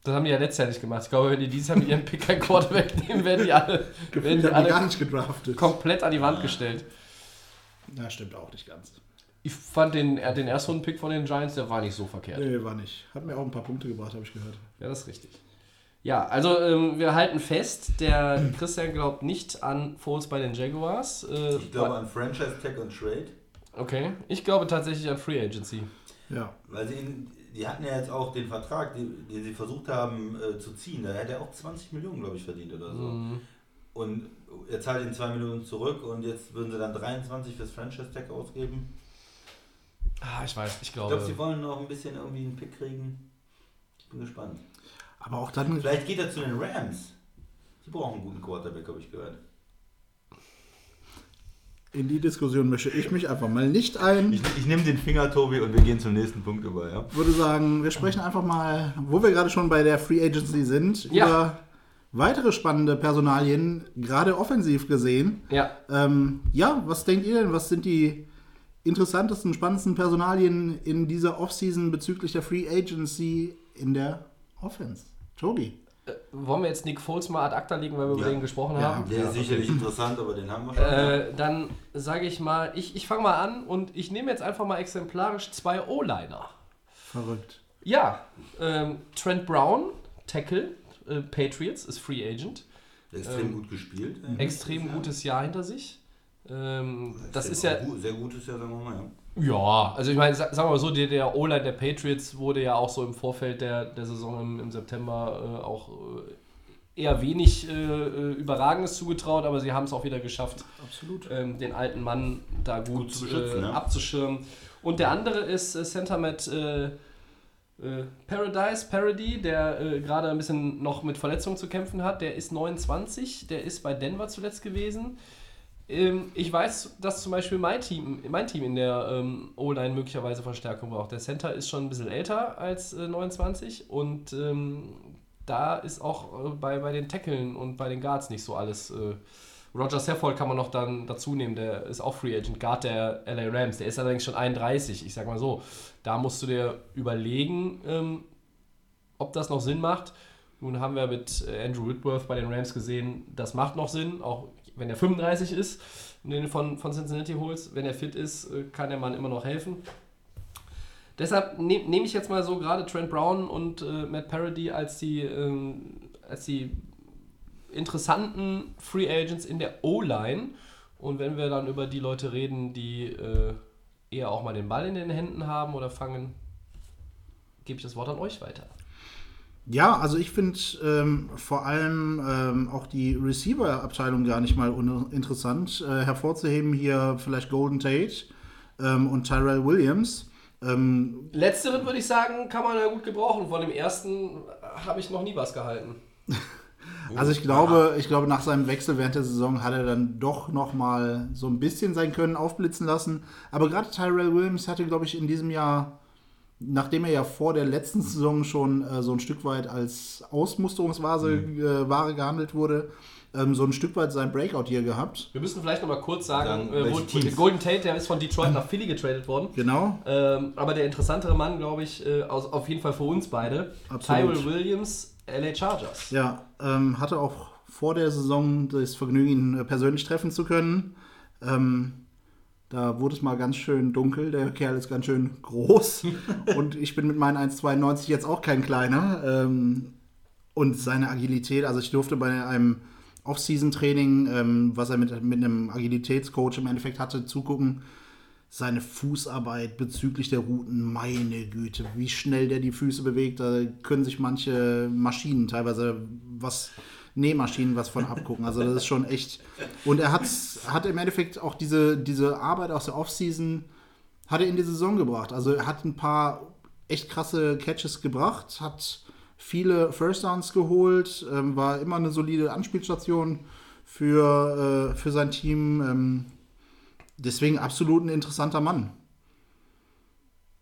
Das haben die ja letztes Jahr nicht gemacht. Ich glaube, wenn die dieses Jahr mit ihrem Pick kein Quarterback nehmen, werden die alle, werden die die gar alle nicht gedraftet. komplett an die Wand gestellt. Ja, stimmt auch nicht ganz. Ich fand den, den ersten Pick von den Giants, der war nicht so verkehrt. Nee, war nicht. Hat mir auch ein paar Punkte gebracht, habe ich gehört. Ja, das ist richtig. Ja, also ähm, wir halten fest, der Christian glaubt nicht an Foles bei den Jaguars. Äh, ich glaube an Franchise Tag und Trade. okay, ich glaube tatsächlich an Free Agency. Ja. Weil sie die hatten ja jetzt auch den Vertrag, den, den sie versucht haben äh, zu ziehen. Da hätte er auch 20 Millionen, glaube ich, verdient oder so. Mhm. Und er zahlt ihn 2 Millionen zurück und jetzt würden sie dann 23 fürs Franchise Tag ausgeben. Ah, ich weiß, ich Ich glaube. glaube, sie wollen noch ein bisschen irgendwie einen Pick kriegen. Ich bin gespannt. Aber auch dann, Vielleicht geht er zu den Rams. Die brauchen einen guten Quarterback, habe ich gehört. In die Diskussion mische ich mich einfach mal nicht ein. Ich, ich nehme den Finger, Tobi, und wir gehen zum nächsten Punkt über, ja? würde sagen, wir sprechen einfach mal, wo wir gerade schon bei der Free Agency sind, Ja. über weitere spannende Personalien, gerade offensiv gesehen. ja, Ähm, ja, was denkt ihr denn? Was sind die interessantesten, spannendsten Personalien in dieser Offseason bezüglich der Free Agency in der Offense? Tobi. Wollen wir jetzt Nick Foles mal ad acta legen, weil wir über Ja. den gesprochen Ja. haben? Der ist sicherlich interessant, aber den haben wir schon. Äh, dann sage ich mal, ich, ich fange mal an und ich nehme jetzt einfach mal exemplarisch zwei O-Liner. Verrückt. Ja, ähm, Trent Brown, Tackle, äh, Patriots, ist Free Agent. Extrem gut gespielt. Extrem gutes Jahr hinter sich. Ähm, das ist ja, Gut, sehr gutes Jahr, sagen wir mal. Ja. Ja, also ich meine, sa- sagen wir mal so, der, der O-Line der Patriots wurde ja auch so im Vorfeld der, der Saison im, im September äh, auch äh, eher wenig äh, äh, Überragendes zugetraut, aber sie haben es auch wieder geschafft, Absolut. ähm, den alten Mann da gut, Gut äh, ne? abzuschirmen. Und der andere ist äh, Center Matt äh, äh, Paradise, Parody, der äh, gerade ein bisschen noch mit Verletzungen zu kämpfen hat. Der ist 29, der ist bei Denver zuletzt gewesen. Ähm, ich weiß, dass zum Beispiel mein Team, mein Team in der ähm, O-Line möglicherweise Verstärkung braucht. Der Center ist schon ein bisschen älter als äh, 29 und ähm, da ist auch äh, bei, bei den Tackeln und bei den Guards nicht so alles. Äh, Roger Saffold kann man noch dann dazu nehmen, der ist auch Free Agent Guard der LA Rams. Der ist allerdings schon 31. Ich sag mal so, da musst du dir überlegen, ähm, ob das noch Sinn macht. Nun haben wir mit Andrew Whitworth bei den Rams gesehen, das macht noch Sinn, auch wenn er 35 ist und den von, von Cincinnati holst. Wenn er fit ist, äh, kann der Mann immer noch helfen. Deshalb nehme nehm ich jetzt mal so gerade Trent Brown und äh, Matt Parody als die, ähm, als die interessanten Free Agents in der O-Line. Und wenn wir dann über die Leute reden, die äh, eher auch mal den Ball in den Händen haben oder fangen, gebe ich das Wort an euch weiter. Ja, also ich finde ähm, vor allem ähm, auch die Receiver-Abteilung gar nicht mal uninteressant. Äh, hervorzuheben hier vielleicht Golden Tate ähm, und Tyrell Williams. Ähm, Letzteren würde ich sagen, kann man ja gut gebrauchen. Von dem ersten habe ich noch nie was gehalten. also ich glaube, ich glaube, nach seinem Wechsel während der Saison hat er dann doch noch mal so ein bisschen sein Können aufblitzen lassen. Aber gerade Tyrell Williams hatte, glaube ich, in diesem Jahr, nachdem er ja vor der letzten Saison schon äh, so ein Stück weit als Ausmusterungsware äh, Ware gehandelt wurde, ähm, so ein Stück weit sein Breakout hier gehabt. Wir müssen vielleicht noch mal kurz sagen, Sagen, äh, wo? Golden Tate, der ist von Detroit nach Philly getradet worden. Genau. Ähm, aber der interessantere Mann, glaube ich, äh, aus, auf jeden Fall für uns beide, Absolut. Tyrell Williams, LA Chargers. Ja, ähm, hatte auch vor der Saison das Vergnügen, ihn äh, persönlich treffen zu können. Ähm, da wurde es mal ganz schön dunkel. Der Kerl ist ganz schön groß. und ich bin mit meinen 1,92 jetzt auch kein kleiner. Ähm, und seine Agilität, also ich durfte bei einem Off-Season-Training, ähm, was er mit, mit einem Agilitätscoach im Endeffekt hatte, zugucken. Seine Fußarbeit bezüglich der Routen, meine Güte, wie schnell der die Füße bewegt, da können sich manche Maschinen, teilweise was Nähmaschinen was von abgucken. Also das ist schon echt. Und er hat, hat im Endeffekt auch diese, diese Arbeit aus der Offseason hat er in die Saison gebracht. Also er hat ein paar echt krasse Catches gebracht, hat viele First Downs geholt, ähm, war immer eine solide Anspielstation für, äh, für sein Team. Ähm, deswegen absolut ein interessanter Mann.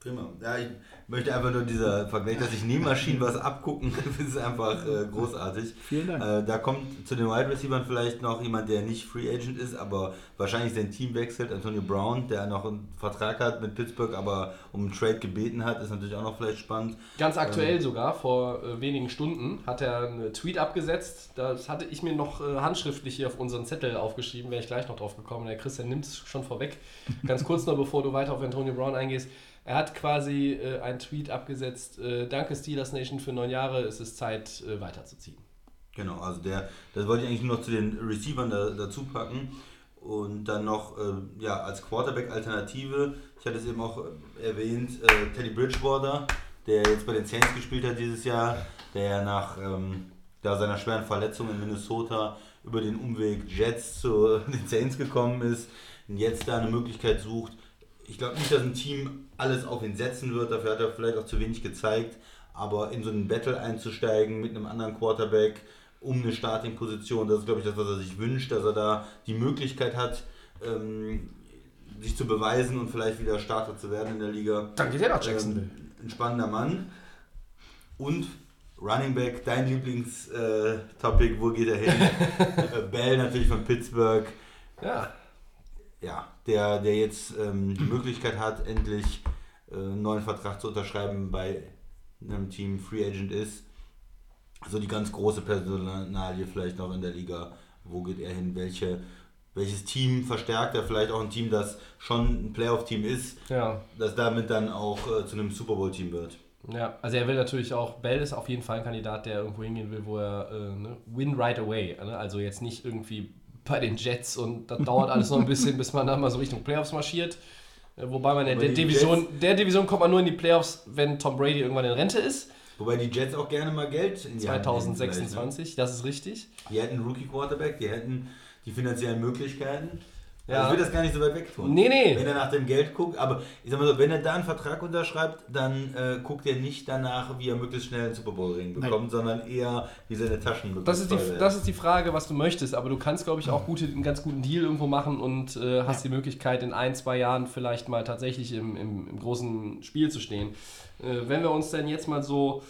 Prima. Ja, ich möchte einfach nur dieser Vergleich, dass sich Nähmaschinen was abgucken, das ist einfach äh, großartig. Vielen Dank. Äh, da kommt zu den Wide Receivers vielleicht noch jemand, der nicht Free Agent ist, aber wahrscheinlich sein Team wechselt. Antonio Brown, der noch einen Vertrag hat mit Pittsburgh, aber um einen Trade gebeten hat, ist natürlich auch noch vielleicht spannend. Ganz aktuell sogar, vor äh, wenigen Stunden, hat er einen Tweet abgesetzt. Das hatte ich mir noch äh, handschriftlich hier auf unseren Zettel aufgeschrieben, wäre ich gleich noch drauf gekommen. Der Christian nimmt es schon vorweg. Ganz kurz noch, bevor du weiter auf Antonio Brown eingehst. Er hat quasi äh, einen Tweet abgesetzt. Äh, Danke Steelers Nation für neun Jahre, es ist Zeit äh, weiterzuziehen. Genau, also der, das wollte ich eigentlich nur noch zu den Receivern da, dazu packen. Und dann noch äh, ja, als Quarterback-Alternative, ich hatte es eben auch äh, erwähnt, äh, Teddy Bridgewater, der jetzt bei den Saints gespielt hat dieses Jahr, der nach ähm, da seiner schweren Verletzung in Minnesota über den Umweg Jets zu den Saints gekommen ist und jetzt da eine Möglichkeit sucht. Ich glaube nicht, dass ein Team alles auf ihn setzen wird, dafür hat er vielleicht auch zu wenig gezeigt, aber in so einen Battle einzusteigen mit einem anderen Quarterback um eine Starting-Position, das ist glaube ich das, was er sich wünscht, dass er da die Möglichkeit hat, ähm, sich zu beweisen und vielleicht wieder Starter zu werden in der Liga. Dann geht er nach Jacksonville. Ähm, ein spannender Mann. Und Running Back, dein Lieblingstopic, wo geht er hin? Äh, Bell natürlich von Pittsburgh. Ja, Ja, der, der jetzt ähm, die Möglichkeit hat, endlich äh, einen neuen Vertrag zu unterschreiben bei einem Team Free Agent ist. so die ganz große Personalie vielleicht noch in der Liga. Wo geht er hin? Welche, welches Team verstärkt er? Vielleicht auch ein Team, das schon ein Playoff-Team ist, Ja. das damit dann auch äh, zu einem Super Bowl-Team wird. Ja, also er will natürlich auch, Bell ist auf jeden Fall ein Kandidat, der irgendwo hingehen will, wo er äh, ne, win right away. Ne? Also jetzt nicht irgendwie bei den Jets und das dauert alles noch ein bisschen, bis man dann mal so Richtung Playoffs marschiert. Äh, wobei man in der Division, der Division kommt man nur in die Playoffs, wenn Tom Brady irgendwann in Rente ist. Wobei die Jets auch gerne mal Geld in die Hand nehmen vielleicht, ne? 2026, das ist richtig. Die hätten einen Rookie-Quarterback, die hätten die finanziellen Möglichkeiten. Ja. Also ich will das gar nicht so weit weg tun. Nee, nee. Wenn er nach dem Geld guckt, aber ich sag mal so, wenn er da einen Vertrag unterschreibt, dann äh, guckt er nicht danach, wie er möglichst schnell einen Super Bowl-Ring bekommt, sondern eher, wie seine Taschen Das ist, die, voll werden. das ist die Frage, was du möchtest, aber du kannst, glaube ich, auch gute, einen ganz guten Deal irgendwo machen und äh, hast die Möglichkeit, in ein, zwei Jahren vielleicht mal tatsächlich im, im, im großen Spiel zu stehen. Äh, wenn wir uns denn jetzt mal so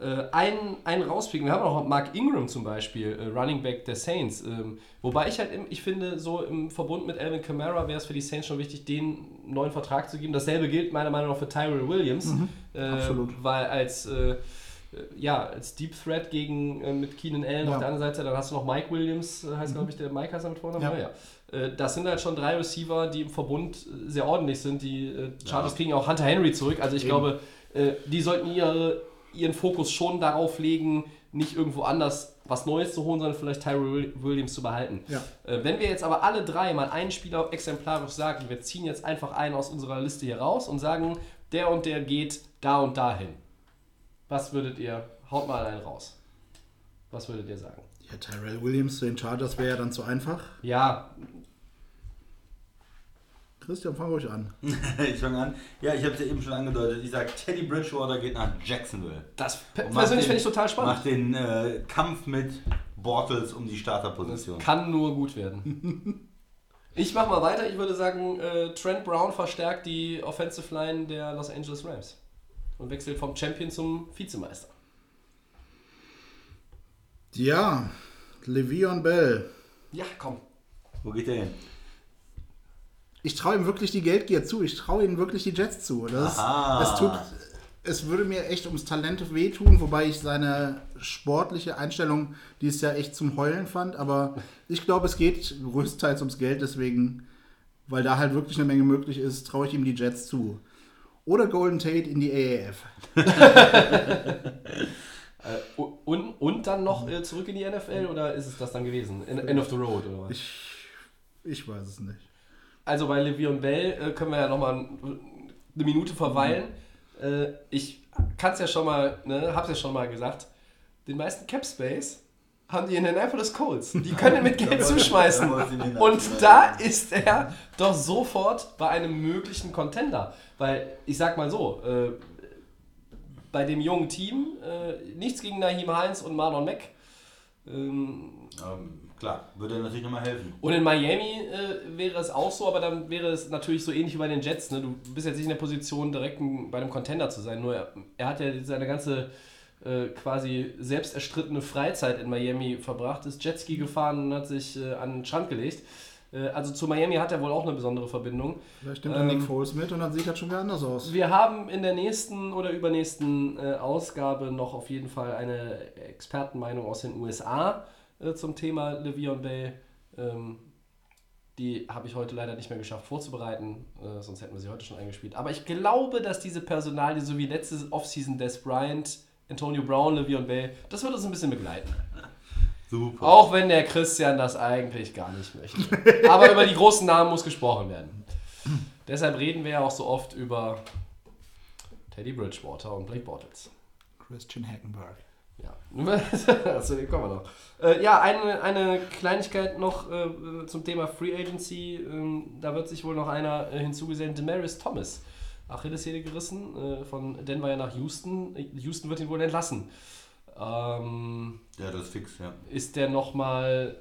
äh, einen, einen rauspicken, wir haben auch noch Mark Ingram zum Beispiel, äh, Running Back der Saints. Ähm, wobei ich halt, im, ich finde, so im Verbund mit Alvin Kamara wäre es für die Saints schon wichtig, den neuen Vertrag zu geben. Dasselbe gilt meiner Meinung nach für Tyrell Williams, äh, absolut. weil als äh, ja, als Deep Threat gegen äh, mit Keenan Allen Ja. auf der anderen Seite, dann hast du noch Mike Williams, äh, heißt glaube ich, der Mike heißt er mit Vornamen, Ja. ja. ja. Äh, das sind halt schon drei Receiver, die im Verbund äh, sehr ordentlich sind. Die äh, Chargers kriegen auch Hunter Henry zurück. Also ich Eben. glaube, äh, die sollten ihre, ihren Fokus schon darauf legen, nicht irgendwo anders was Neues zu holen, sondern vielleicht Tyrell Williams zu behalten. Ja. Äh, wenn wir jetzt aber alle drei mal einen Spieler exemplarisch sagen, wir ziehen jetzt einfach einen aus unserer Liste hier raus und sagen, der und der geht da und dahin. Was würdet ihr, haut mal einen raus. Was würdet ihr sagen? Ja, Tyrell Williams zu den Chargers wäre ja dann zu einfach. Ja, Christian, fang ruhig an. ich fange an. Ja, ich habe es ja eben schon angedeutet. Ich sage, Teddy Bridgewater geht nach Jacksonville. das persönlich finde ich total spannend. Macht den äh, Kampf mit Bortles um die Das Starterposition. kann nur gut werden. Ich mache mal weiter. Ich würde sagen, äh, Trent Brown verstärkt die Offensive Line der Los Angeles Rams und wechselt vom Champion zum Vizemeister. Ja, Le'Veon Bell. Ja, komm. Wo geht der hin? Ich traue ihm wirklich die Geldgier zu. Ich traue ihm wirklich die Jets zu. Das, es, tut, es würde mir echt ums Talent wehtun, wobei ich seine sportliche Einstellung dieses Jahr echt zum Heulen fand. Aber ich glaube, es geht größtenteils ums Geld. Deswegen, weil da halt wirklich eine Menge möglich ist, traue ich ihm die Jets zu. Oder Golden Tate in die AAF. Äh, und, und dann noch äh, zurück in die NFL oder ist es das dann gewesen? In, end of the road oder was? Ich, ich weiß es nicht. Also bei Le'Veon Bell äh, können wir ja nochmal eine Minute verweilen. Äh, ich kann es ja schon mal, ne, hab's ja schon mal gesagt, den meisten Cap Space haben die Indianapolis Colts. Die können mit Geld zuschmeißen. Und da ist er doch sofort bei einem möglichen Contender. Weil, ich sag mal so, äh, bei dem jungen Team, äh, nichts gegen Naheem Heinz und Marlon Mack, ähm, Ähm, klar, würde natürlich nochmal helfen. und in Miami äh, wäre es auch so, aber dann wäre es natürlich so ähnlich wie bei den Jets. Ne? Du bist jetzt nicht in der Position, direkt ein, bei einem Contender zu sein. Nur er, er hat ja seine ganze äh, quasi selbst erstrittene Freizeit in Miami verbracht, ist Jetski gefahren und hat sich äh, an den Strand gelegt. Äh, also zu Miami hat er wohl auch eine besondere Verbindung. Vielleicht nimmt er Nick Ähm, Foles mit und dann sieht das schon wieder anders aus. Wir haben in der nächsten oder übernächsten äh, Ausgabe noch auf jeden Fall eine Expertenmeinung aus den USA äh, zum Thema Le'Veon Bell. Ähm, die habe ich heute leider nicht mehr geschafft vorzubereiten, äh, sonst hätten wir sie heute schon eingespielt. Aber ich glaube, dass diese Personalie, so wie letzte Offseason Des Bryant, Antonio Brown, Le'Veon Bell, das wird uns ein bisschen begleiten. Super. Auch wenn der Christian das eigentlich gar nicht möchte. Aber über die großen Namen muss gesprochen werden. Deshalb reden wir ja auch so oft über Teddy Bridgewater und Blake Bortles. Christian Hackenberg. Ja, den kommen wir noch. Äh, ja, eine, eine Kleinigkeit noch äh, zum Thema Free Agency. Ähm, da wird sich wohl noch einer äh, hinzugesehen, Demaris Thomas. Achillessehne gerissen, äh, von Denver ja nach Houston. Houston wird ihn wohl entlassen. Ähm, Ja, das ist fix, ja. ist der nochmal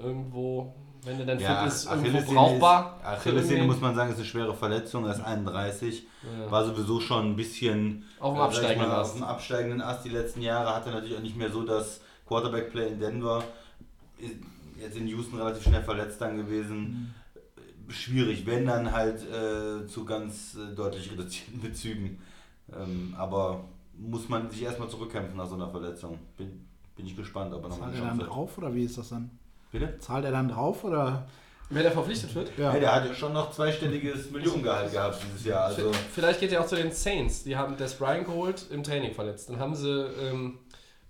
äh, irgendwo, wenn der dann Ja, fit ist, irgendwo Achillessehne brauchbar? Achillessehne muss man sagen, ist eine schwere Verletzung. Er ist 31. Ja. War sowieso schon ein bisschen Auf dem äh, absteigenden mal, Ast. Auf dem absteigenden Ast die letzten Jahre. Hatte natürlich auch nicht mehr so das Quarterback-Play in Denver. Jetzt in Houston relativ schnell verletzt dann gewesen. Schwierig, wenn dann halt äh, zu ganz äh, deutlich reduzierten Bezügen. Ähm, aber muss man sich erstmal zurückkämpfen nach so einer Verletzung. Bin, bin ich gespannt, ob er nochmal Zahlt eine er dann Chance hat. drauf oder wie ist das dann? Bitte? Zahlt er dann drauf oder? Wenn er verpflichtet wird. Ja. Hey, der hat ja schon noch zweistelliges Millionengehalt gehabt dieses Jahr. Also, Vielleicht geht er auch zu den Saints. Die haben Des Bryant geholt, im Training verletzt. Dann haben sie ähm,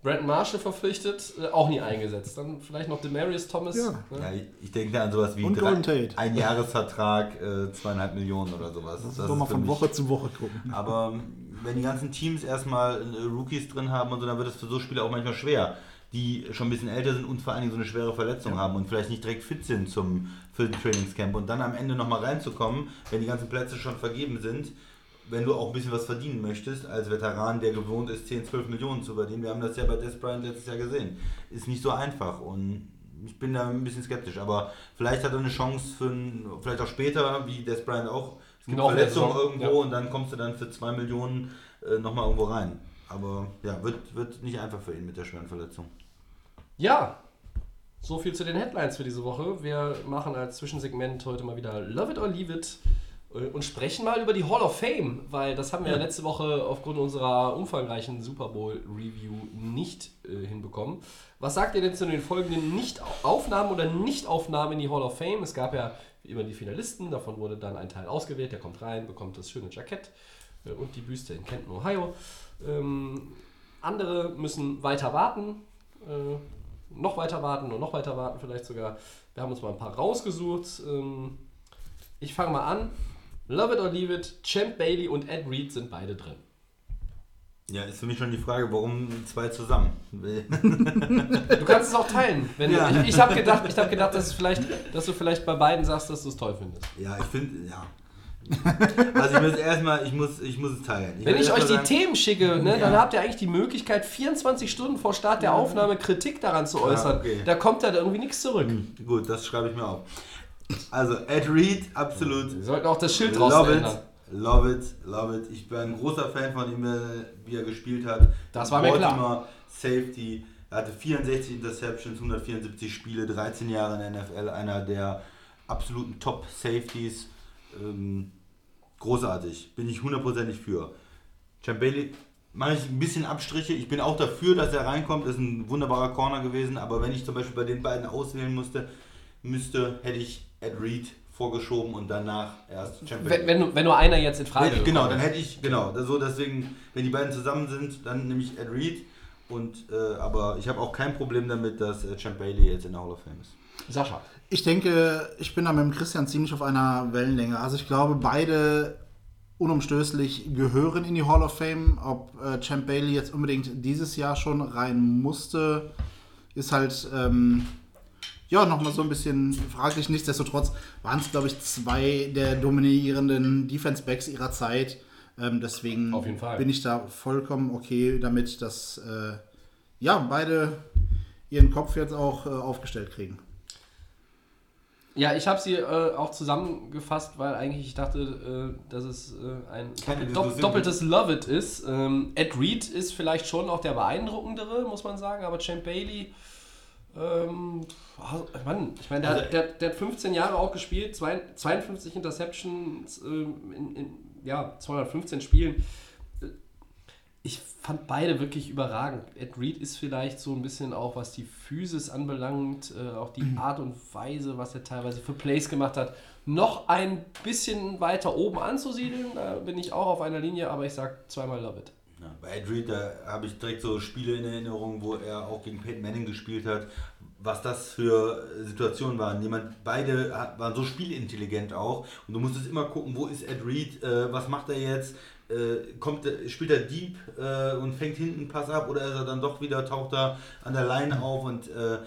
Brandon Marshall verpflichtet, äh, auch nie eingesetzt. Dann vielleicht noch Demarius Thomas. Ja. Ne? ja, ich- denke da an sowas wie Und drei- Tate. ein Jahresvertrag, äh, zweieinhalb Millionen oder sowas. Das ist Das doch mal von mich- Woche zu Woche gucken. Aber ähm, wenn die ganzen Teams erstmal äh, Rookies drin haben und so, dann wird es für so Spieler auch manchmal schwer, die schon ein bisschen älter sind und vor allen Dingen so eine schwere Verletzung haben und vielleicht nicht direkt fit sind zum für ein Trainingscamp und dann am Ende nochmal reinzukommen, wenn die ganzen Plätze schon vergeben sind, wenn du auch ein bisschen was verdienen möchtest, als Veteran, der gewohnt ist, 10, 12 Millionen zu verdienen. Wir haben das ja bei Des Bryant letztes Jahr gesehen. Ist nicht so einfach und ich bin da ein bisschen skeptisch, aber vielleicht hat er eine Chance für vielleicht auch später, wie Des Bryant auch. Es gibt Genau, Verletzungen irgendwo ja. und dann kommst du dann für 2 Millionen äh, nochmal irgendwo rein. Aber ja, wird, wird nicht einfach für ihn mit der schweren Verletzung. Ja, so viel zu den Headlines für diese Woche. Wir machen als Zwischensegment heute mal wieder Love It or Leave It äh, und sprechen mal über die Hall of Fame, weil das haben wir ja letzte Woche aufgrund unserer umfangreichen Super Bowl Review nicht äh, hinbekommen. Was sagt ihr denn zu den folgenden Nicht-Aufnahmen oder Nicht-Aufnahmen in die Hall of Fame? Es gab ja wie immer die Finalisten, davon wurde dann ein Teil ausgewählt, der kommt rein, bekommt das schöne Jackett äh, und die Büste in Kenton, Ohio. Ähm, andere müssen weiter warten, äh, noch weiter warten und noch weiter warten vielleicht sogar. Wir haben uns mal ein paar rausgesucht. Ähm, ich fange mal an. Love it or leave it, Champ Bailey und Ed Reed sind beide drin. Ja, ist für mich schon die Frage, warum zwei zusammen? Du kannst es auch teilen. Wenn Ja. du, ich ich habe gedacht, ich hab gedacht dass, vielleicht, dass du vielleicht bei beiden sagst, dass du es toll findest. ja, ich finde, ja. Also ich muss erstmal, ich muss, ich muss es teilen. Wenn will ich euch die sagen- Themen schicke, ne, dann Ja. habt ihr eigentlich die Möglichkeit, 24 Stunden vor Start der Aufnahme Kritik daran zu äußern. okay. Da kommt da irgendwie nichts zurück. Gut, das schreibe ich mir auf. Also, Ed Reed, absolut. Wir sollten auch das Schild draußen Love it, ändern. love it, love it. Ich bin ein großer Fan von ihm, äh, wie er gespielt hat. Das war mir klar. Baltimore Safety. Er hatte 64 Interceptions, 174 Spiele, 13 Jahre in der NFL. Einer der absoluten Top-Safeties. Ähm, großartig. Bin ich hundertprozentig für. Champ Bailey mache ich ein bisschen Abstriche. Ich bin auch dafür, dass er reinkommt. Ist ein wunderbarer Corner gewesen. Aber wenn ich zum Beispiel bei den beiden auswählen musste, müsste, hätte ich Ed Reed vorgeschoben und danach erst Champ Wenn, wenn, wenn nur einer jetzt in Frage Nee, genau, dann hätte ich, genau, das so deswegen, wenn die beiden zusammen sind, dann nehme ich Ed Reed. Und, äh, aber ich habe auch kein Problem damit, dass äh, Champ Bailey jetzt in der Hall of Fame ist. Sascha. Ich denke, ich bin da mit dem Christian ziemlich auf einer Wellenlänge. Also ich glaube, beide unumstößlich gehören in die Hall of Fame. Ob äh, Champ Bailey jetzt unbedingt dieses Jahr schon rein musste, ist halt ähm, ja nochmal so ein bisschen fraglich. Nichtsdestotrotz waren es, glaube ich, zwei der dominierenden Defense Backs ihrer Zeit. Ähm, deswegen bin ich da vollkommen okay damit, dass äh, ja beide ihren Kopf jetzt auch äh, aufgestellt kriegen. Ja, ich habe sie äh, auch zusammengefasst, weil eigentlich ich dachte, äh, dass es äh, ein Diskussion. doppeltes Love It ist. Ähm, Ed Reed ist vielleicht schon auch der beeindruckendere, muss man sagen, aber Champ Bailey, ähm, ah, Mann, ich meine, der, Also- hat- der, der hat 15 Jahre auch gespielt, zwei- 52 Interceptions ähm, in, in ja, 215 Spielen. Ich fand beide wirklich überragend. Ed Reed ist vielleicht so ein bisschen auch, was die Physis anbelangt, äh, auch die Art und Weise, was er teilweise für Plays gemacht hat, noch ein bisschen weiter oben anzusiedeln. Da bin ich auch auf einer Linie, aber ich sag zweimal Love It. Ja, bei Ed Reed, da habe ich direkt so Spiele in Erinnerung, wo er auch gegen Peyton Manning gespielt hat. Was das für Situationen waren. Jemand, beide waren so spielintelligent auch. Und du musstest immer gucken, wo ist Ed Reed, äh, was macht er jetzt? Äh, kommt, spielt er deep äh, und fängt hinten Pass ab oder ist er dann doch wieder, taucht er an der Line auf und äh,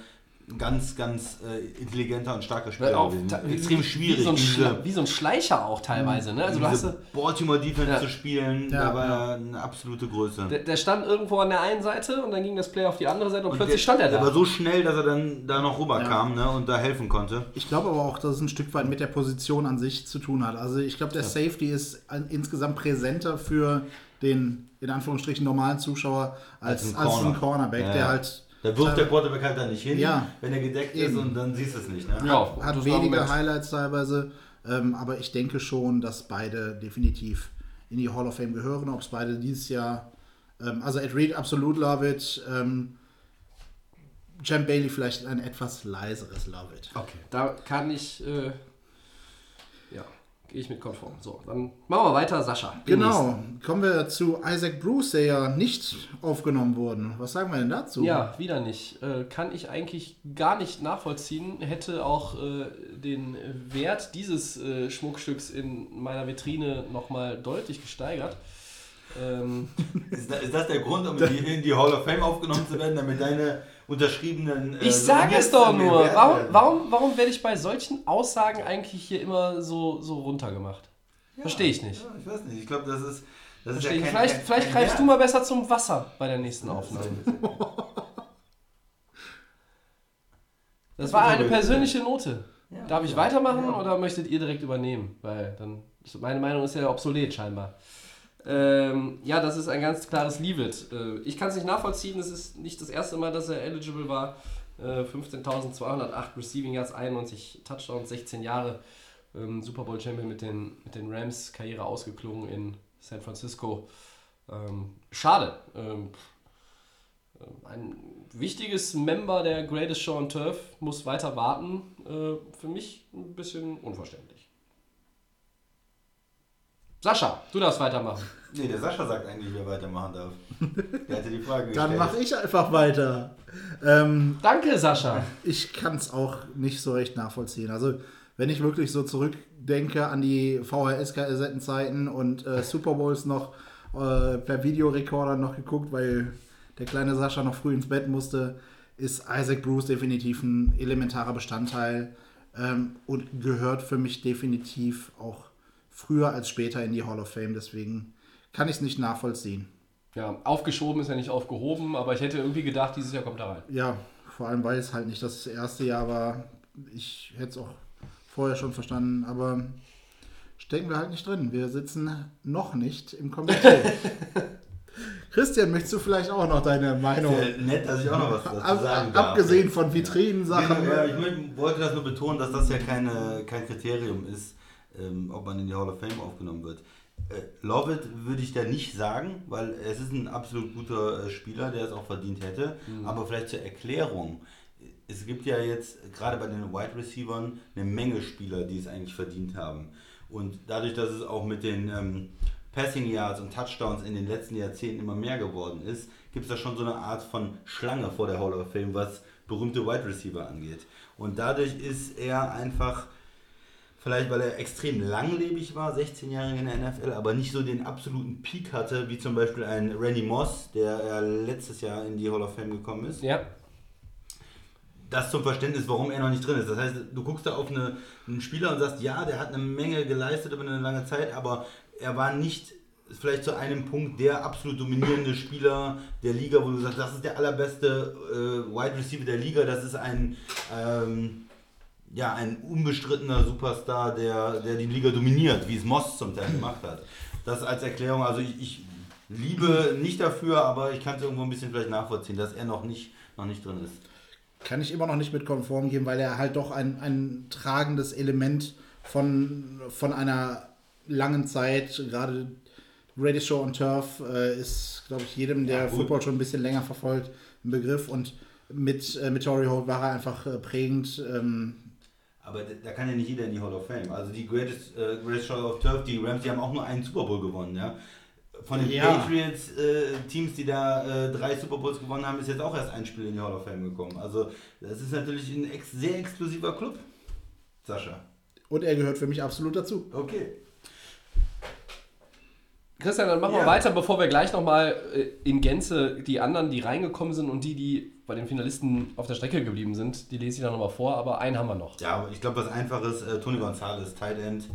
ein ganz, ganz äh, intelligenter und starker Spieler Auch Extrem wie, schwierig. Wie so, ein diese- wie so ein Schleicher auch teilweise. Ne? Also du hast, diese Baltimore Defense Ja. zu spielen, Ja, da war ja. er eine absolute Größe. der, der stand irgendwo an der einen Seite und dann ging das Play auf die andere Seite und, Und plötzlich der, stand er Der da. war so schnell, dass er dann da noch rüberkam ne, und da helfen konnte. Ich glaube aber auch, dass es ein Stück weit mit der Position an sich zu tun hat. Also ich glaube, der Safety ist insgesamt präsenter für den, in Anführungsstrichen, normalen Zuschauer als, Als ein als ein Corner. Cornerback, Ja. der halt Da wirft der Quarterback halt da nicht hin, Ja. wenn er gedeckt Eben. ist und dann siehst du es nicht. Ne? ja, hat das war wenige Moment. Highlights teilweise. Ähm, aber ich denke schon, dass beide definitiv in die Hall of Fame gehören. Ob es beide dieses Jahr Ähm, also Ed Reed, absolut love it. Ähm, Champ Bailey vielleicht ein etwas leiseres love it. Okay, da kann ich, äh, gehe ich mit konform. So, dann machen wir weiter, Sascha. Genau. Kommen wir zu Isaac Bruce, der ja nicht aufgenommen wurde. Was sagen wir denn dazu? Ja, wieder nicht. Äh, kann ich eigentlich gar nicht nachvollziehen. Hätte auch äh, den Wert dieses äh, Schmuckstücks in meiner Vitrine nochmal deutlich gesteigert. Ähm, Ist, da, ist das der Grund, um in die, in die Hall of Fame aufgenommen zu werden, damit deine unterschriebenen. äh, ich sage es doch nur. Warum, warum, warum werde ich bei solchen Aussagen eigentlich hier immer so, so runtergemacht? Verstehe ich nicht. Ja, ich weiß nicht. Ich glaube, das ist. Das ist ich. kein- Vielleicht, kein- vielleicht kein greifst Wert. du mal besser zum Wasser bei der nächsten Aufnahme. Das war eine persönliche Note. Darf ich weitermachen oder möchtet ihr direkt übernehmen? Weil dann, meine Meinung ist ja obsolet scheinbar. Ähm, ja, das ist ein ganz klares Leave it. Äh, ich kann es nicht nachvollziehen, es ist nicht das erste Mal, dass er eligible war. Äh, 15.208 Receiving Yards, 91 Touchdowns, 16 Jahre. Ähm, Super Bowl Champion mit den, mit den Rams, Karriere ausgeklungen in San Francisco. Ähm, schade. Ähm, ein wichtiges Member der Greatest Show on Turf muss weiter warten. Äh, für mich ein bisschen unverständlich. Sascha, du darfst weitermachen. Nee, der Sascha sagt eigentlich, wer weitermachen darf. Der hatte die Frage gestellt. Dann mache ich einfach weiter. Ähm, Danke, Sascha. ich kann es auch nicht so recht nachvollziehen. Also, wenn ich wirklich so zurückdenke an die VHS-Kassettenzeiten und äh, Super Bowls noch äh, per Videorekorder noch geguckt, weil der kleine Sascha noch früh ins Bett musste, ist Isaac Bruce definitiv ein elementarer Bestandteil ähm, und gehört für mich definitiv auch früher als später in die Hall of Fame. Deswegen kann ich es nicht nachvollziehen. Ja, aufgeschoben ist ja nicht aufgehoben, aber ich hätte irgendwie gedacht, dieses Jahr kommt er rein. Ja, vor allem, weil es halt nicht das erste Jahr war. Ich hätte es auch vorher schon verstanden, aber stecken wir halt nicht drin. Wir sitzen noch nicht im Komitee. Christian, möchtest du vielleicht auch noch deine Meinung? Äh, nett, dass ich auch noch was dazu Ab, sagen darf. abgesehen von Vitrinensachen. Ja, ich wollte das nur betonen, dass das ja keine, kein Kriterium ist, ähm, ob man in die Hall of Fame aufgenommen wird. Äh, Lovett würde ich da nicht sagen, weil es ist ein absolut guter äh, Spieler, der es auch verdient hätte. Aber vielleicht zur Erklärung. Es gibt ja jetzt gerade bei den Wide Receivern eine Menge Spieler, die es eigentlich verdient haben. Und dadurch, dass es auch mit den ähm, Passing Yards und Touchdowns in den letzten Jahrzehnten immer mehr geworden ist, gibt es da schon so eine Art von Schlange vor der Hall of Fame, was berühmte Wide Receiver angeht. Und dadurch ist er einfach, vielleicht weil er extrem langlebig war, 16 Jahre in der NFL, aber nicht so den absoluten Peak hatte, wie zum Beispiel ein Randy Moss, der letztes Jahr in die Hall of Fame gekommen ist Ja, das zum Verständnis, warum er noch nicht drin ist. Das heißt, du guckst da auf eine, einen Spieler und sagst, ja, der hat eine Menge geleistet über eine lange Zeit, aber er war nicht vielleicht zu einem Punkt der absolut dominierende Spieler der Liga, wo du sagst, das ist der allerbeste äh, Wide Receiver der Liga, das ist ein, ähm, ja, ein unbestrittener Superstar, der, der die Liga dominiert, wie es Moss zum Teil gemacht hat. Das als Erklärung, also ich, ich liebe nicht dafür, aber ich kann es irgendwo ein bisschen vielleicht nachvollziehen, dass er noch nicht, noch nicht drin ist. Kann ich immer noch nicht mit konform gehen, weil er halt doch ein, ein tragendes Element von, von einer langen Zeit, gerade Greatest Show on Turf äh, ist, glaube ich, jedem, der Ja. Football schon ein bisschen länger verfolgt, ein Begriff und mit, äh, mit Torrey Holt war er einfach äh, prägend. Ähm, Aber da, kann ja nicht jeder in die Hall of Fame. Also die Greatest, äh, Greatest Show of Turf, die Rams, die haben auch nur einen Super Bowl gewonnen, ja. Von den Ja. Patriots-Teams, die da äh, drei Super Bowls gewonnen haben, ist jetzt auch erst ein Spiel in die Hall of Fame gekommen. Also das ist natürlich ein ex sehr exklusiver Club, Sascha. und er gehört für mich absolut dazu. Okay. Christian, dann machen wir Ja. weiter, bevor wir gleich nochmal äh, in Gänze die anderen, die reingekommen sind und die, die bei den Finalisten auf der Strecke geblieben sind, die lese ich dann nochmal vor, aber einen haben wir noch. Ja, aber ich glaube, was einfaches, äh, Tony Gonzalez, Tight End,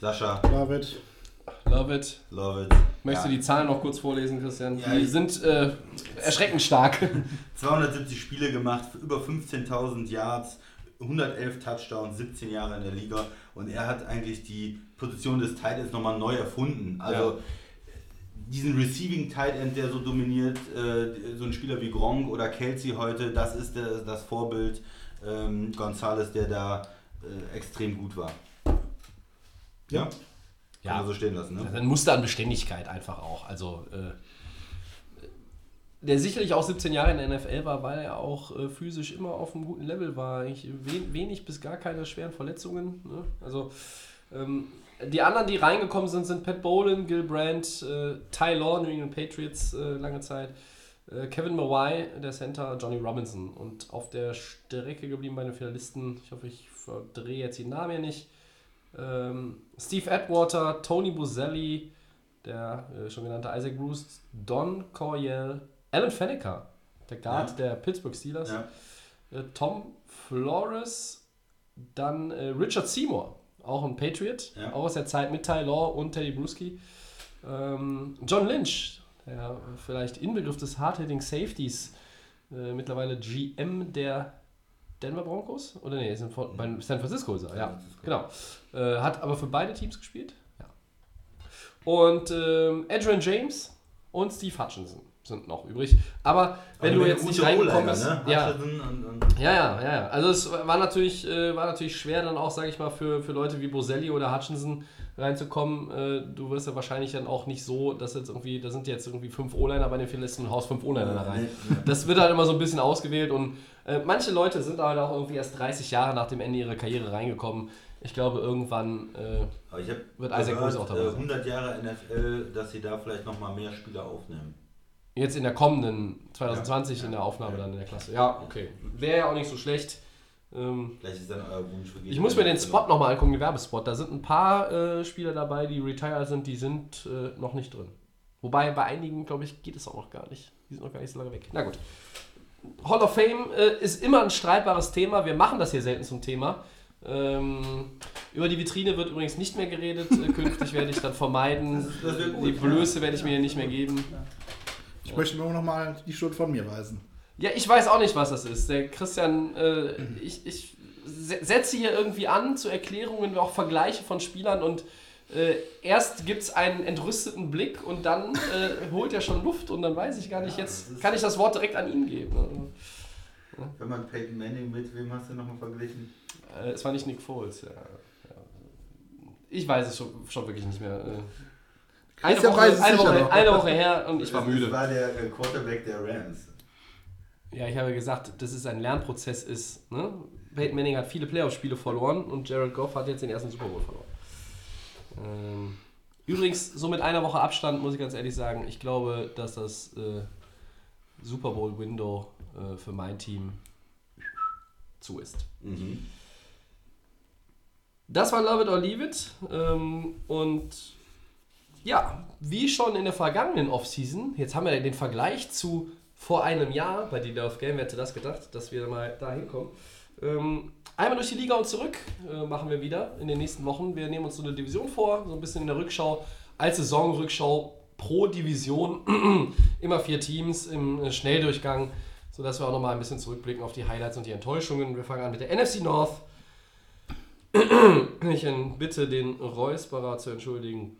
Sascha, David. Love it. love it. Möchtest ja. du die Zahlen noch kurz vorlesen, Christian? Ja, die sind äh, erschreckend stark. 270 Spiele gemacht, über 15.000 Yards, 111 Touchdowns, 17 Jahre in der Liga und er hat eigentlich die Position des Tight Ends nochmal neu erfunden. Also diesen Receiving Tight End, der so dominiert, äh, so ein Spieler wie Gronk oder Kelsey heute, das ist der, das Vorbild ähm, Gonzales, der da äh, extrem gut war. Ja? Ja. Kann man so stehen lassen, ne? Ein Muster an Beständigkeit einfach auch. Also äh, der sicherlich auch 17 Jahre in der NFL war, weil er auch äh, physisch immer auf einem guten Level war. Ich, wen, wenig bis gar keine schweren Verletzungen. Ne? Also ähm, die anderen, die reingekommen sind, sind Pat Bolin, Gil Brandt, äh, Ty Law, New England Patriots äh, lange Zeit, äh, Kevin Mawai, der Center, Johnny Robinson. Und auf der Strecke geblieben bei den Finalisten, ich hoffe, ich verdrehe jetzt die Namen hier nicht, ähm, Steve Atwater, Tony Buzelli, der äh, schon genannte Isaac Bruce, Don Coryell, Alan Faneca, der Guard Ja. der Pittsburgh Steelers, Ja. äh, Tom Flores, dann äh, Richard Seymour, auch ein Patriot, Ja. auch aus der Zeit mit Ty Law und Teddy Bruschi. Ähm, John Lynch, der vielleicht Inbegriff des Hard-Hitting Safeties, äh, mittlerweile GM der Denver Broncos? Oder nee, sind von, bei San Francisco ist er, ja. Francisco. Genau. Äh, hat aber für beide Teams gespielt. Ja. Und ähm, Adrian James und Steve Hutchinson sind noch übrig. Aber wenn Aber du jetzt nicht bist, ne? ja, ja, ja, ja. Also es war natürlich, äh, war natürlich schwer dann auch, sage ich mal, für, für Leute wie Boselli oder Hutchinson reinzukommen. Äh, du wirst ja wahrscheinlich dann auch nicht so, dass jetzt irgendwie, da sind jetzt irgendwie fünf O-Liner bei den Finalisten und haust fünf O-Liner da rein. Nee, Das wird halt immer so ein bisschen ausgewählt und äh, manche Leute sind halt auch irgendwie erst 30 Jahre nach dem Ende ihrer Karriere reingekommen. Ich glaube, irgendwann, äh, Wird Isaac gehört, Bruce auch dabei äh, sein. 100 Jahre NFL, dass sie da vielleicht nochmal mehr Spieler aufnehmen. Jetzt in der kommenden 2020 Ja. in der Aufnahme dann in der Klasse. Ja, okay. Wäre ja auch nicht so schlecht. Ähm, Vielleicht ist dann euer Wunsch für Ich muss mir den Spot nochmal angucken, den Werbespot. Da sind ein paar äh, Spieler dabei, die retired sind, die sind äh, noch nicht drin. Wobei bei einigen, glaube ich, geht es auch noch gar nicht. Die sind noch gar nicht so lange weg. Na gut. Hall of Fame äh, ist immer ein streitbares Thema. Wir machen das hier selten zum Thema. Ähm, über die Vitrine wird übrigens nicht mehr geredet. Äh, künftig werde ich dann vermeiden. Das ist- das die ja. Blöße werde ich mir hier nicht mehr geben. Ich möchte nur noch mal die Schuld von mir weisen. Ja, ich weiß auch nicht, was das ist. Der Christian, äh, ich, ich se- setze hier irgendwie an zu Erklärungen, auch Vergleiche von Spielern und äh, erst gibt es einen entrüsteten Blick und dann äh, holt er schon Luft und dann weiß ich gar nicht, Ja, jetzt kann ich das Wort direkt an ihn geben. Wenn man Peyton Manning mit wem hast du nochmal verglichen? Äh, es war nicht Nick Foles, ja. ja. Ich weiß es schon, schon wirklich nicht mehr. Eine Woche, eine, Woche, noch. eine Woche her und ich war Das müde. war der Quarterback der Rams. Ja, ich habe gesagt, dass es ein Lernprozess ist. Ne? Peyton Manning hat viele Playoff-Spiele verloren und Jared Goff hat jetzt den ersten Super Bowl verloren. Ähm, übrigens, so mit einer Woche Abstand muss ich ganz ehrlich sagen, ich glaube, dass das äh, Super Bowl-Window äh, für mein Team zu ist. Das war Love It or Leave It. Ähm, und ja, wie schon in der vergangenen Offseason, jetzt haben wir den Vergleich zu vor einem Jahr bei die Love Game, wer hätte das gedacht, dass wir mal da hinkommen. Ähm, einmal durch die Liga und zurück äh, machen wir wieder in den nächsten Wochen. Wir nehmen uns so eine Division vor, so ein bisschen in der Rückschau, als Saisonrückschau pro Division. Immer vier Teams im äh, Schnelldurchgang, sodass wir auch nochmal ein bisschen zurückblicken auf die Highlights und die Enttäuschungen. Wir fangen an mit der NFC North. Ich bitte den Räusperer zu entschuldigen.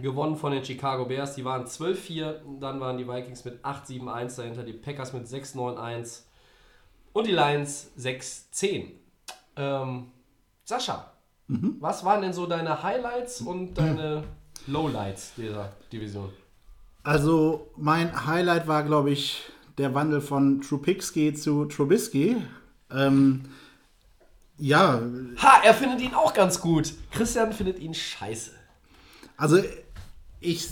Gewonnen von den Chicago Bears. Die waren 12-4. Dann waren die Vikings mit 8-7-1 dahinter. Die Packers mit 6-9-1. Und die Lions 6-10. Ähm, Sascha, was waren denn so deine Highlights und deine Lowlights dieser Division? Also mein Highlight war, glaube ich, der Wandel von Trubisky zu Trubisky. Ähm, ja, Ha, er findet ihn auch ganz gut. Christian findet ihn scheiße. Also ich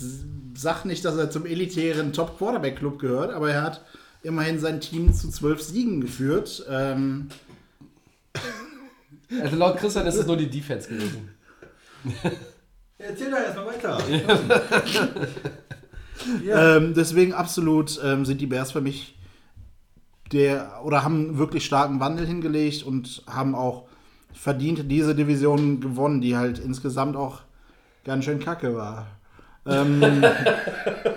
sag nicht, dass er zum elitären Top-Quarterback-Club gehört, aber er hat immerhin sein Team zu zwölf Siegen geführt. Ähm, Also laut Christian ist es nur die Defense gewesen. Erzähl doch erstmal weiter. Ähm, deswegen absolut ähm, sind die Bears für mich der oder haben einen wirklich starken Wandel hingelegt und haben auch verdient diese Division gewonnen, die halt insgesamt auch ganz schön kacke war. Ähm,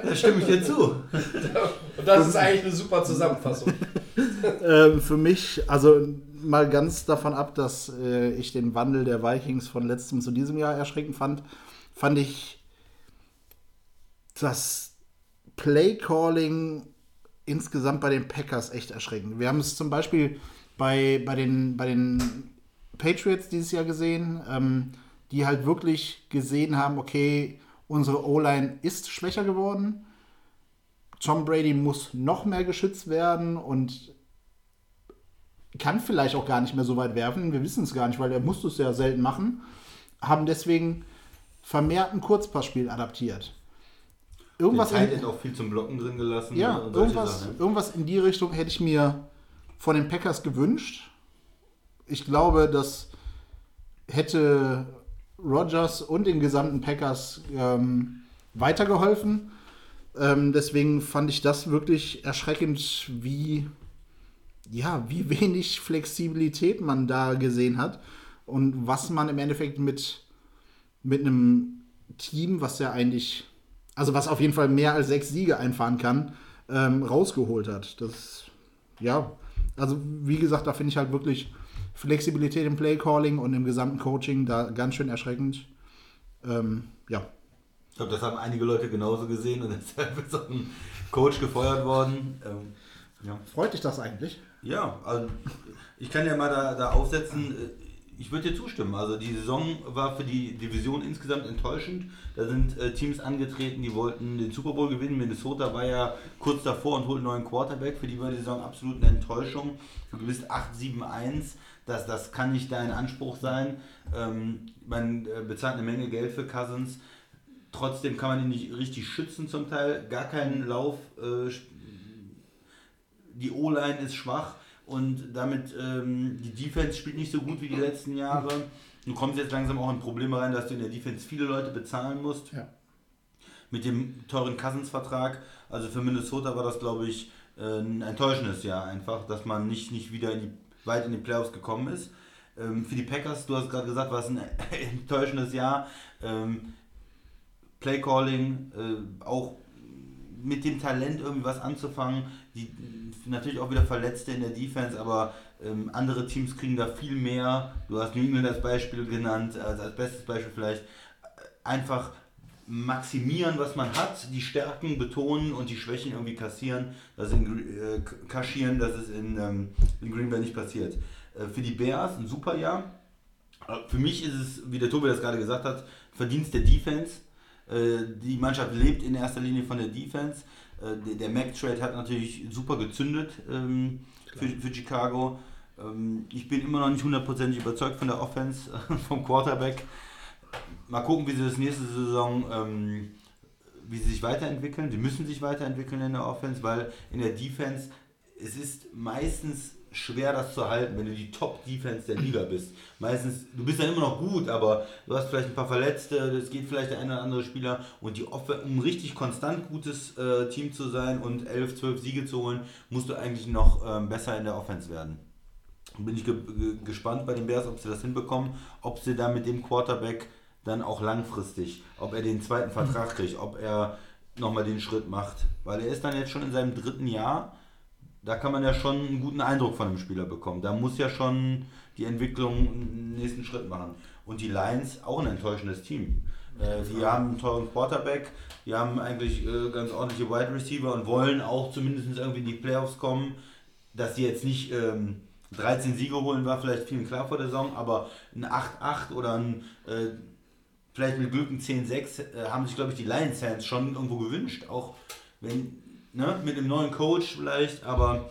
Da stimme ich dir zu. Und das ist eigentlich eine super Zusammenfassung. ähm, für mich, also mal ganz davon ab, dass äh, ich den Wandel der Vikings von letztem zu diesem Jahr erschreckend fand, fand ich das Play-Calling insgesamt bei den Packers echt erschreckend. Wir haben es zum Beispiel bei, bei, den, bei den Patriots dieses Jahr gesehen, ähm, die halt wirklich gesehen haben, okay, unsere O-Line ist schwächer geworden. Tom Brady muss noch mehr geschützt werden und kann vielleicht auch gar nicht mehr so weit werfen. Wir wissen es gar nicht, weil er musste es ja selten machen. Haben deswegen vermehrt ein Kurzpassspiel adaptiert. Irgendwas Den in, auch viel zum Blocken drin gelassen. ja, irgendwas, Sachen. irgendwas in die Richtung hätte ich mir von den Packers gewünscht. Ich glaube, das hätte Rodgers und den gesamten Packers ähm, weitergeholfen. Ähm, deswegen fand ich das wirklich erschreckend, wie, ja, wie wenig Flexibilität man da gesehen hat und was man im Endeffekt mit, mit einem Team, was ja eigentlich, also was auf jeden Fall mehr als sechs Siege einfahren kann, ähm, rausgeholt hat. Das, ja, also wie gesagt, da finde ich halt wirklich Flexibilität im Playcalling und im gesamten Coaching da ganz schön erschreckend. Ähm, ja, Ich glaube, das haben einige Leute genauso gesehen und deshalb ist auch ein Coach gefeuert worden. Ähm, ja. freut dich das eigentlich? Ja, also ich kann ja mal da, da aufsetzen, äh, ich würde dir zustimmen. Also die Saison war für die Division insgesamt enttäuschend. Da sind äh, Teams angetreten, die wollten den Super Bowl gewinnen. Minnesota war ja kurz davor und holt einen neuen Quarterback. Für die war die Saison absolut eine Enttäuschung. Du bist 8-7-1. Das, das kann nicht dein Anspruch sein. Ähm, man äh, bezahlt eine Menge Geld für Cousins. Trotzdem kann man ihn nicht richtig schützen zum Teil. Gar keinen Lauf. Äh, die O-Line ist schwach und damit ähm, die Defense spielt nicht so gut wie die letzten Jahre. Du kommst jetzt langsam auch in Probleme rein, dass du in der Defense viele Leute bezahlen musst. Ja. Mit dem teuren Cousins-Vertrag. Also für Minnesota war das, glaube ich, äh, ein enttäuschendes Jahr einfach, dass man nicht, nicht wieder in die, weit in die Playoffs gekommen ist. Ähm, für die Packers, du hast gerade gesagt, war es ein enttäuschendes Jahr. Ähm, Playcalling, äh, auch mit dem Talent irgendwie was anzufangen. Die natürlich auch wieder Verletzte in der Defense, aber ähm, andere Teams kriegen da viel mehr. Du hast New England als Beispiel genannt, also als bestes Beispiel vielleicht. Einfach maximieren, was man hat, die Stärken betonen und die Schwächen irgendwie kassieren, das in, äh, kaschieren, dass es in, ähm, in Green Bay nicht passiert. Äh, für die Bears ein super Jahr. Äh, Für mich ist es, wie der Tobi das gerade gesagt hat, Verdienst der Defense. Äh, Die Mannschaft lebt in erster Linie von der Defense. Äh, der- Der Mac-Trade hat natürlich super gezündet ähm, für, für Chicago. Ähm, Ich bin immer noch nicht hundertprozentig überzeugt von der Offense, vom Quarterback. Mal gucken, wie sie das nächste Saison, ähm, wie sie sich weiterentwickeln. Sie müssen sich weiterentwickeln in der Offense, weil in der Defense, es ist meistens schwer, das zu halten, wenn du die Top-Defense der Liga bist. Meistens, du bist dann immer noch gut, aber du hast vielleicht ein paar Verletzte, es geht vielleicht der eine oder andere Spieler und die Off um ein richtig konstant gutes äh, Team zu sein und 11, 12 Siege zu holen, musst du eigentlich noch ähm, besser in der Offense werden. Bin ich ge ge gespannt bei den Bears, ob sie das hinbekommen, ob sie da mit dem Quarterback dann auch langfristig, ob er den zweiten Vertrag kriegt, ob er nochmal den Schritt macht. Weil er ist dann jetzt schon in seinem dritten Jahr. Da kann man ja schon einen guten Eindruck von dem Spieler bekommen. Da muss ja schon die Entwicklung einen nächsten Schritt machen. Und die Lions, auch ein enttäuschendes Team. Äh, die haben einen teuren Quarterback, die haben eigentlich äh, ganz ordentliche Wide Receiver und wollen auch zumindest irgendwie in die Playoffs kommen. Dass sie jetzt nicht ähm, 13 Siege holen, war vielleicht vielen klar vor der Saison, aber ein 8-8 oder ein äh, vielleicht mit Glück ein 10-6 äh, haben sich, glaube ich, die Lions-Fans schon irgendwo gewünscht. Auch wenn, ne, mit einem neuen Coach vielleicht, aber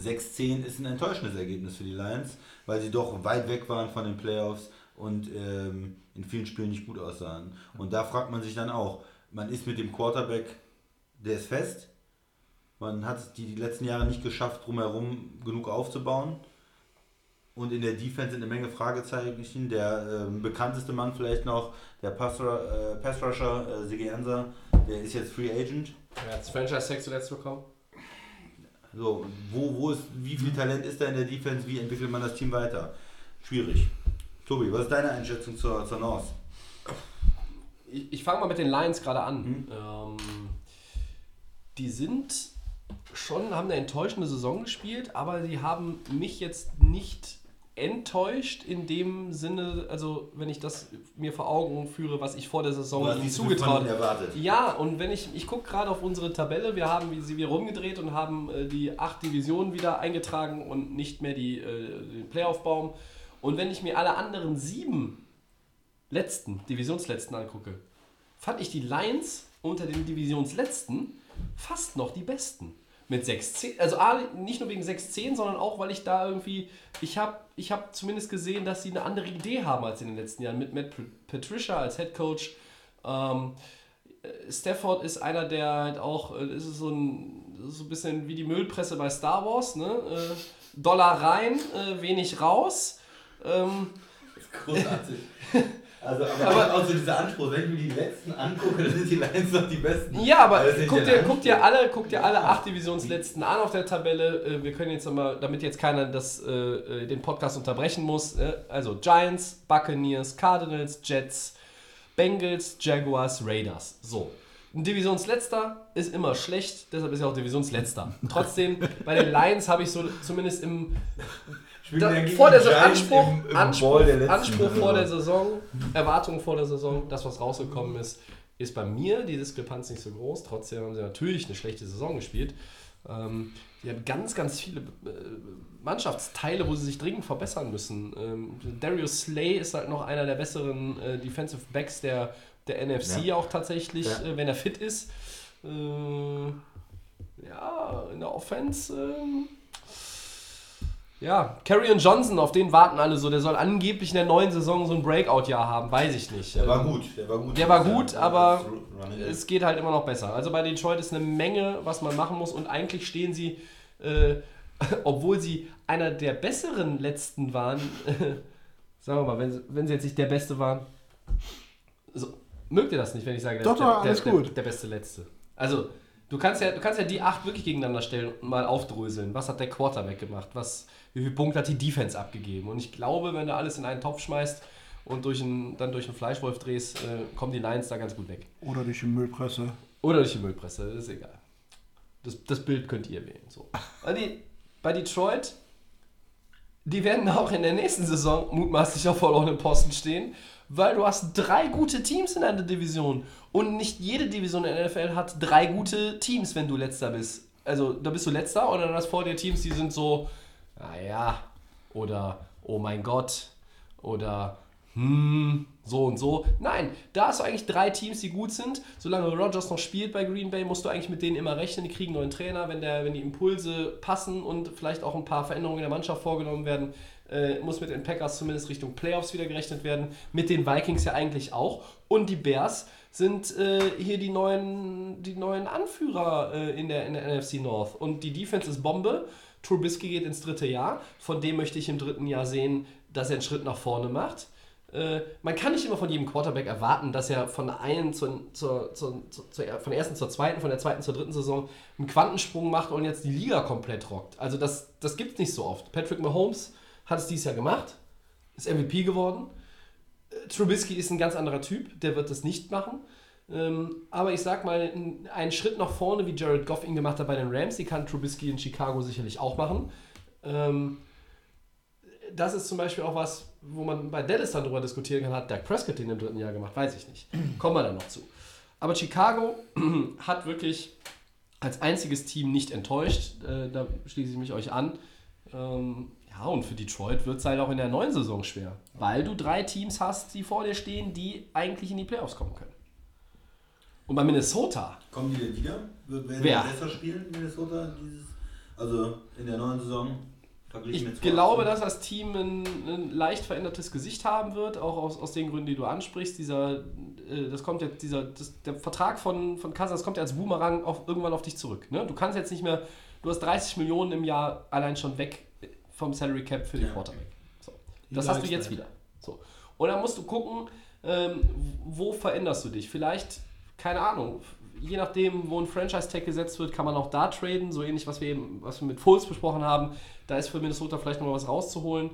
6-10 ist ein enttäuschendes Ergebnis für die Lions, weil sie doch weit weg waren von den Playoffs und ähm, in vielen Spielen nicht gut aussahen. Und da fragt man sich dann auch, man ist mit dem Quarterback, der ist fest, man hat es die, die letzten Jahre nicht geschafft, drumherum genug aufzubauen. Und in der Defense sind eine Menge Fragezeichen. Der ähm, bekannteste Mann vielleicht noch, der Pass, äh, Pass Rusher, äh, Sigi Ansa, der ist jetzt Free Agent. Er hat das Franchise-Tag zuletzt bekommen. So, wo, wo ist, wie viel Talent ist da in der Defense? Wie entwickelt man das Team weiter? Schwierig. Tobi, was ist deine Einschätzung zur, zur North? Ich, ich fange mal mit den Lions gerade an. Ähm, die sind schon, haben eine enttäuschende Saison gespielt, aber die haben mich jetzt nicht enttäuscht in dem Sinne, also wenn ich das mir vor Augen führe, was ich vor der Saison von zugetraut erwartet. Ja, und wenn ich, ich gucke gerade auf unsere Tabelle, wir haben sie wieder rumgedreht und haben äh, die acht Divisionen wieder eingetragen und nicht mehr die, äh, den Playoff-Baum. Und wenn ich mir alle anderen sieben letzten, Divisionsletzten angucke, fand ich die Lions unter den Divisionsletzten fast noch die besten. Mit 6-10. Also A, nicht nur wegen 6-10, sondern auch, weil ich da irgendwie, ich habe ich hab zumindest gesehen, dass sie eine andere Idee haben als in den letzten Jahren. Mit Matt Patricia als Head Coach. Ähm, Stafford ist einer, der halt auch, äh, ist so ein, so ein bisschen wie die Müllpresse bei Star Wars, ne? Äh, Dollar rein, äh, wenig raus. Ähm, Großartig. Also, aber, aber auch so dieser Anspruch, wenn ich mir die letzten angucke, dann sind die Lions noch die besten. Ja, aber guck dir, guck dir alle, guck dir alle acht Divisionsletzten an auf der Tabelle. Äh, Wir können jetzt nochmal, damit jetzt keiner das, äh, den Podcast unterbrechen muss. äh, Also Giants, Buccaneers, Cardinals, Jets, Bengals, Jaguars, Raiders. So. Ein Divisionsletzter ist immer schlecht, deshalb ist er auch Divisionsletzter. Trotzdem, bei den Lions habe ich so zumindest im da, vor der Saison, Anspruch, im, im Anspruch, der Anspruch vor der Saison. Erwartungen vor der Saison, das, was rausgekommen ist, ist bei mir die Diskrepanz nicht so groß. Trotzdem haben sie natürlich eine schlechte Saison gespielt. Ähm, die haben ganz, ganz viele äh, Mannschaftsteile, wo sie sich dringend verbessern müssen. Ähm, Darius Slay ist halt noch einer der besseren äh, Defensive Backs der, der NFC Ja. auch tatsächlich, Ja. äh, wenn er fit ist. Äh, ja, in der Offense. Ja, Carrion Johnson, auf den warten alle so. Der soll angeblich in der neuen Saison so ein Breakout-Jahr haben, weiß ich nicht. Der war Ähm, gut, der war gut. Der war gut, aber. Es geht halt immer noch besser. Also bei Detroit ist eine Menge, was man machen muss. Und eigentlich stehen sie, äh, obwohl sie einer der besseren letzten waren, sagen wir mal, wenn, sie- wenn sie jetzt nicht der Beste waren, so, mögt ihr das nicht, wenn ich sage, Doch, der, doch, der, alles der, gut. Der, der beste Letzte. Also, du kannst, ja, du kannst ja die acht wirklich gegeneinander stellen und mal aufdröseln. Was hat der Quarterback gemacht? Was, wie viele Punkte hat die Defense abgegeben? Und ich glaube, wenn du alles in einen Topf schmeißt und durch einen, dann durch einen Fleischwolf drehst, äh, kommen die Lions da ganz gut weg. Oder durch die Müllpresse. Oder durch die Müllpresse, ist egal. Das, das Bild könnt ihr wählen. So. Die, bei Detroit, die werden auch in der nächsten Saison mutmaßlich auf verlorenen Posten stehen, weil du hast drei gute Teams in deiner Division. Und nicht jede Division in der NFL hat drei gute Teams, wenn du letzter bist. Also da bist du letzter und dann hast vor dir Teams, die sind so, naja, oder oh mein Gott, oder hm, so und so. Nein, da hast du eigentlich drei Teams, die gut sind. Solange Rodgers noch spielt bei Green Bay, musst du eigentlich mit denen immer rechnen. Die kriegen einen neuen Trainer, wenn, der, wenn die Impulse passen und vielleicht auch ein paar Veränderungen in der Mannschaft vorgenommen werden, äh, muss mit den Packers zumindest Richtung Playoffs wieder gerechnet werden. Mit den Vikings ja eigentlich auch. Und die Bears sind äh, hier die neuen, die neuen Anführer äh, in, der, in der NFC North. Und die Defense ist Bombe. Trubisky geht ins dritte Jahr. Von dem möchte ich im dritten Jahr sehen, dass er einen Schritt nach vorne macht. Äh, man kann nicht immer von jedem Quarterback erwarten, dass er von der einen zur, zur, zur, zur, von der ersten zur zweiten, von der zweiten zur dritten Saison einen Quantensprung macht und jetzt die Liga komplett rockt. Also das, das gibt es nicht so oft. Patrick Mahomes hat es dieses Jahr gemacht, ist MVP geworden. Äh, Trubisky ist ein ganz anderer Typ, der wird das nicht machen. Ähm, aber ich sag mal, einen Schritt nach vorne, wie Jared Goff ihn gemacht hat bei den Rams, die kann Trubisky in Chicago sicherlich auch machen. Ähm, das ist zum Beispiel auch was, wo man bei Dallas dann drüber diskutieren kann, hat Dak Prescott den im dritten Jahr gemacht, weiß ich nicht. Kommen wir dann noch zu. Aber Chicago hat wirklich als einziges Team nicht enttäuscht. Äh, da schließe ich mich euch an. Ähm, ja, und für Detroit wird es halt auch in der neuen Saison schwer, weil du drei Teams hast, die vor dir stehen, die eigentlich in die Playoffs kommen können. Und bei Minnesota, Kommen die denn wieder? Werden Wer? die besser spielen, Minnesota, dieses, also in der neuen Saison? ich glaube, 2018? dass das Team ein, ein leicht verändertes Gesicht haben wird, auch aus, aus den Gründen, die du ansprichst. Dieser, äh, das kommt jetzt, dieser, das, der Vertrag von, von Cousins kommt ja als Boomerang auf, irgendwann auf dich zurück. Ne? Du kannst jetzt nicht mehr, du hast 30 Millionen im Jahr allein schon weg vom Salary Cap für den Ja. Quarterback. So. Das hast du jetzt wieder. So. Und dann musst du gucken, ähm, wo veränderst du dich? Vielleicht, keine Ahnung, je nachdem, wo ein Franchise-Tag gesetzt wird, kann man auch da traden, so ähnlich, was wir eben, was wir mit Foles besprochen haben. Da ist für Minnesota vielleicht noch was rauszuholen.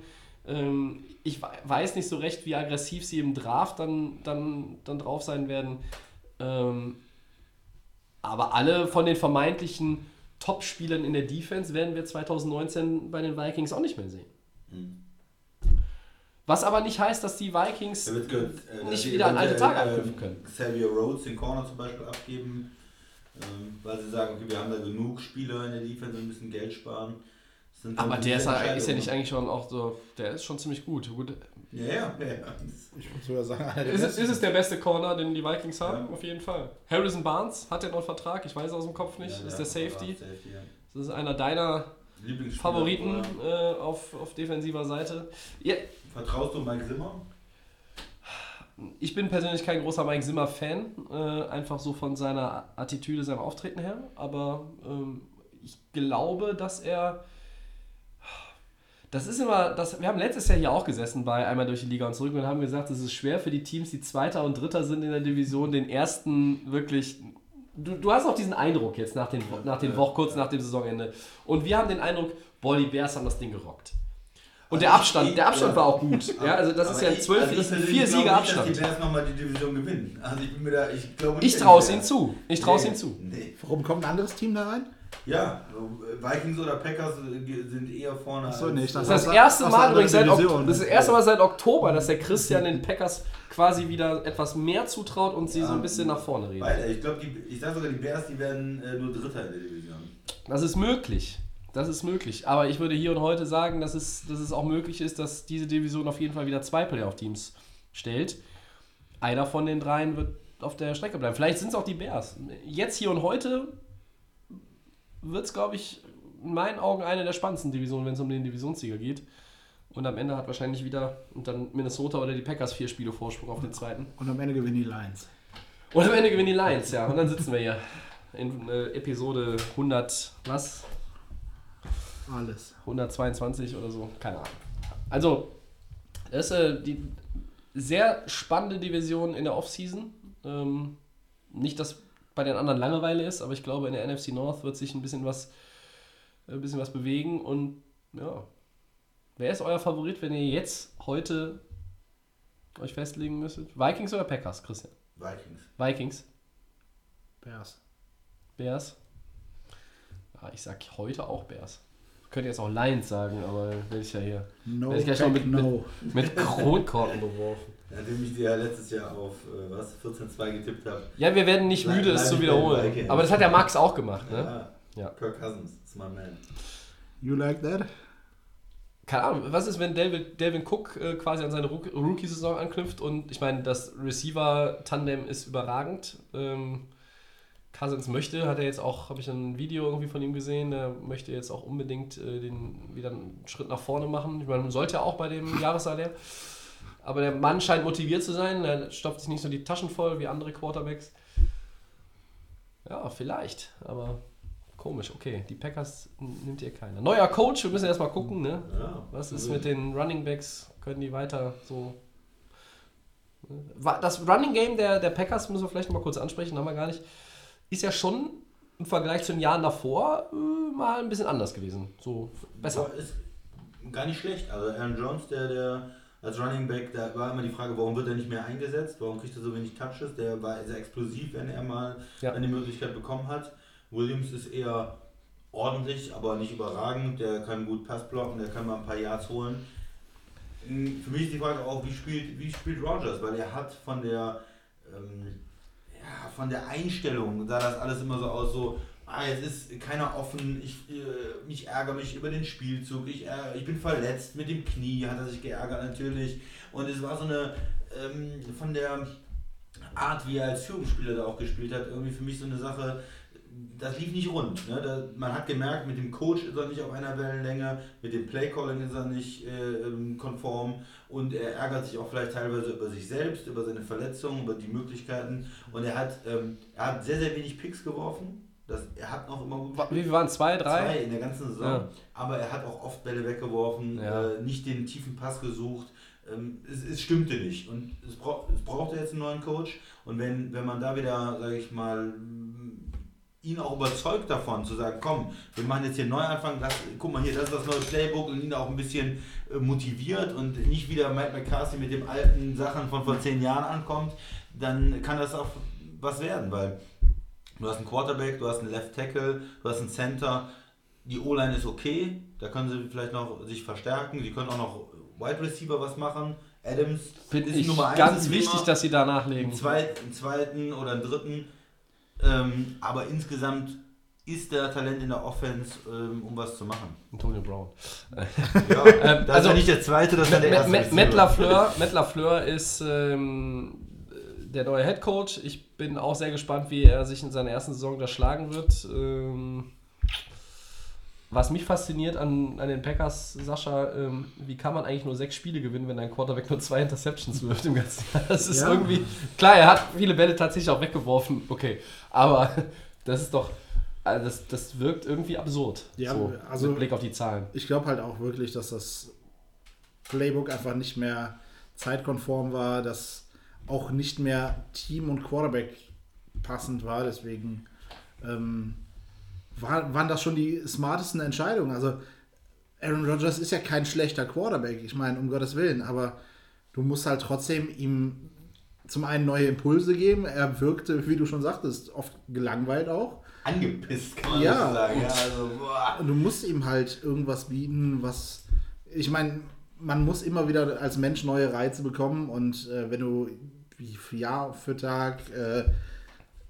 Ähm, ich we- weiß nicht so recht, wie aggressiv sie im Draft dann, dann, dann drauf sein werden. Ähm, aber alle von den vermeintlichen Top-Spielern in der Defense werden wir 2019 bei den Vikings auch nicht mehr sehen. Was aber nicht heißt, dass die Vikings Da wird ge- äh, nicht wieder an alte äh, Tage anknüpfen können. Xavier Rhodes, den Corner zum Beispiel, abgeben, ähm, weil sie sagen, okay, wir haben da genug Spieler in der Defense und müssen Geld sparen. sind Aber der ist, ja- ist ja nicht eigentlich schon auch so, der ist schon ziemlich gut. gut. Ja, ja, ja. Ich würde sogar sagen, der Ist, es- ist es der beste Corner, den die Vikings haben? Ja. Auf jeden Fall. Harrison Barnes hat ja noch einen Vertrag, ich weiß es aus dem Kopf nicht. Ja, ist ja, der Safety. ja, Safety ja. Das ist einer deiner Favoriten äh, auf, auf defensiver Seite. Ja, Vertraust du Mike Zimmer? ich bin persönlich kein großer Mike Zimmer-Fan, äh, einfach so von seiner Attitüde, seinem Auftreten her. Aber ähm, ich glaube, dass er. Das ist immer, das, wir haben letztes Jahr hier auch gesessen bei einmal durch die Liga und zurück und haben gesagt, es ist schwer für die Teams, die Zweiter und Dritter sind in der Division, den ersten wirklich. Du, du hast auch diesen Eindruck jetzt nach den, nach den Wochen, kurz nach dem Saisonende. Und wir haben den Eindruck, boah, die Bears haben das Ding gerockt. Und der Also Abstand, ich- der Abstand ja. war auch gut. Ja, also das ist ja ein ich- 12, also ich das vier glaube Siege nicht, Abstand. Dass die Bears nochmal die Division gewinnen. Also ich bin mir da, ich glaube nicht. Ich traue es Bears- zu. Ich traue es Nee, ihm zu. Nee. Warum kommt ein anderes Team da rein? Ja, so, äh, Vikings oder Packers äh, sind eher vorne. Als- nee, ich Das ist das Aus- erste Mal übrigens seit, Ok- Division. das ist das erste Mal seit Oktober, dass der Christian den Packers quasi wieder etwas mehr zutraut und sie so ein bisschen nach vorne reden. Weil, ich glaube, ich sage sogar, die Bears, die werden äh, nur Dritter in der Division. Das ist möglich. Das ist möglich. Aber ich würde hier und heute sagen, dass es, dass es auch möglich ist, dass diese Division auf jeden Fall wieder zwei Playoff-Teams stellt. Einer von den dreien wird auf der Strecke bleiben. Vielleicht sind es auch die Bears. Jetzt hier und heute wird es, glaube ich, in meinen Augen eine der spannendsten Divisionen, wenn es um den Divisionssieger geht. Und am Ende hat wahrscheinlich wieder und dann Minnesota oder die Packers vier Spiele Vorsprung auf den zweiten. Und am Ende gewinnen die Lions. Und am Ende gewinnen die Lions, ja. Und dann sitzen wir hier in äh, Episode 100, was? Alles. 122 oder so, keine Ahnung. Also, das ist äh, die sehr spannende Division in der Offseason. Ähm, nicht, dass bei den anderen Langeweile ist, aber ich glaube, in der NFC North wird sich ein bisschen was, äh, ein bisschen was bewegen. Und ja, wer ist euer Favorit, wenn ihr jetzt heute euch festlegen müsstet? Vikings oder Packers, Christian? Vikings. Vikings, Bears. Bears. Ah, ich sag heute auch Bears. Könnte jetzt auch Lions sagen, aber will ich ja hier No, ich gleich noch mit- no. mit Kronkorken beworfen. Nachdem ich dir ja letztes Jahr auf äh, was 14-2 getippt habe. Ja, wir werden nicht müde, es zu wiederholen. Aber das hat der Max auch gemacht, ne? Ja. Ja. Kirk Cousins ist my man. You like that? Keine Ahnung, was ist, wenn David, Delvin Cook äh, quasi an seine Rook- Rookie-Saison anknüpft und ich meine, das Receiver-Tandem ist überragend. Ähm, Cousins möchte, hat er jetzt auch, habe ich ein Video irgendwie von ihm gesehen, er möchte jetzt auch unbedingt äh, den, wieder einen Schritt nach vorne machen. Ich meine, man sollte ja auch bei dem Jahressalär. Aber der Mann scheint motiviert zu sein, er stopft sich nicht so die Taschen voll wie andere Quarterbacks. Ja, vielleicht, aber komisch, okay. Die Packers nimmt ihr keiner. Neuer Coach, wir müssen erstmal gucken, ne? Ja, Was ist mit den Running Backs? Können die weiter so. Das Running Game der, der Packers, müssen wir vielleicht mal kurz ansprechen, haben wir gar nicht, ist ja schon im Vergleich zu den Jahren davor äh, mal ein bisschen anders gewesen. So besser. Aber ist gar nicht schlecht. Also Aaron Jones, der, der als Running Back, da war immer die Frage, warum wird er nicht mehr eingesetzt? Warum kriegt er so wenig Touches? Der war sehr explosiv, wenn er mal Ja. eine Möglichkeit bekommen hat. Williams ist eher ordentlich, aber nicht überragend. Der kann gut Pass blocken, der kann mal ein paar Yards holen. Hm, Für mich ist die Frage auch, wie spielt, wie spielt Rogers? Weil er hat von der ähm, ja, von der Einstellung sah das alles immer so aus, so, ah, jetzt ist keiner offen, ich, äh, ich ärgere mich über den Spielzug, ich, äh, ich bin verletzt mit dem Knie, hat er sich geärgert natürlich. Und es war so eine, ähm, von der Art, wie er als Führungsspieler da auch gespielt hat, irgendwie für mich so eine Sache, das lief nicht rund. Ne? Da, man hat gemerkt, mit dem Coach ist er nicht auf einer Wellenlänge, mit dem Playcalling ist er nicht äh, ähm, konform und er ärgert sich auch vielleicht teilweise über sich selbst, über seine Verletzungen, über die Möglichkeiten und er hat, ähm, er hat sehr, sehr wenig Picks geworfen. Das, er hat noch immer gut Wie viel waren? Zwei, drei? Zwei in der ganzen Saison. Ja. Aber er hat auch oft Bälle weggeworfen, Ja. äh, nicht den tiefen Pass gesucht. Ähm, es, es stimmte nicht. Und es, brauch, es brauchte jetzt einen neuen Coach. Und wenn, wenn man da wieder, sage ich mal, ihn auch überzeugt davon, zu sagen, komm, wir machen jetzt hier einen Neuanfang, lass, guck mal hier, das ist das neue Playbook und ihn auch ein bisschen äh, motiviert und nicht wieder Mike McCarthy mit den alten Sachen von vor zehn Jahren ankommt, dann kann das auch was werden, weil du hast einen Quarterback, du hast einen Left Tackle, du hast einen Center, die O-Line ist okay, da können sie vielleicht noch sich verstärken, sie können auch noch Wide Receiver was machen, Adams Finde ist ich Nummer ganz wichtig, dass sie da nachlegen. Einen zweiten, einen zweiten oder einen dritten. Ähm, aber insgesamt ist der Talent in der Offense, ähm, um was zu machen. Antonio Brown. Ja, das also- ist ja nicht der zweite, das ist der erste. Matt, LaFleur, Matt LaFleur ist ähm, der neue Head Coach. Ich bin auch sehr gespannt, wie er sich in seiner ersten Saison da schlagen wird. Ähm, was mich fasziniert an, an den Packers, Sascha, ähm, wie kann man eigentlich nur sechs Spiele gewinnen, wenn ein Quarterback nur zwei Interceptions wirft im ganzen Jahr? Das ist Ja. irgendwie. Klar, er hat viele Bälle tatsächlich auch weggeworfen, okay. Aber das ist doch. Also das, das wirkt irgendwie absurd. Ja, so, also- mit Blick auf die Zahlen. Ich glaube halt auch wirklich, dass das Playbook einfach nicht mehr zeitkonform war, dass auch nicht mehr Team und Quarterback passend war. Deswegen ähm, war, waren das schon die smartesten Entscheidungen. Also Aaron Rodgers ist ja kein schlechter Quarterback, ich meine, um Gottes Willen, aber du musst halt trotzdem ihm zum einen neue Impulse geben. Er wirkte, wie du schon sagtest, oft gelangweilt auch. Angepisst, kann man Ja. sagen. Ja, also, boah. Und du musst ihm halt irgendwas bieten, was. Ich meine, man muss immer wieder als Mensch neue Reize bekommen und äh, wenn du Jahr für Tag äh,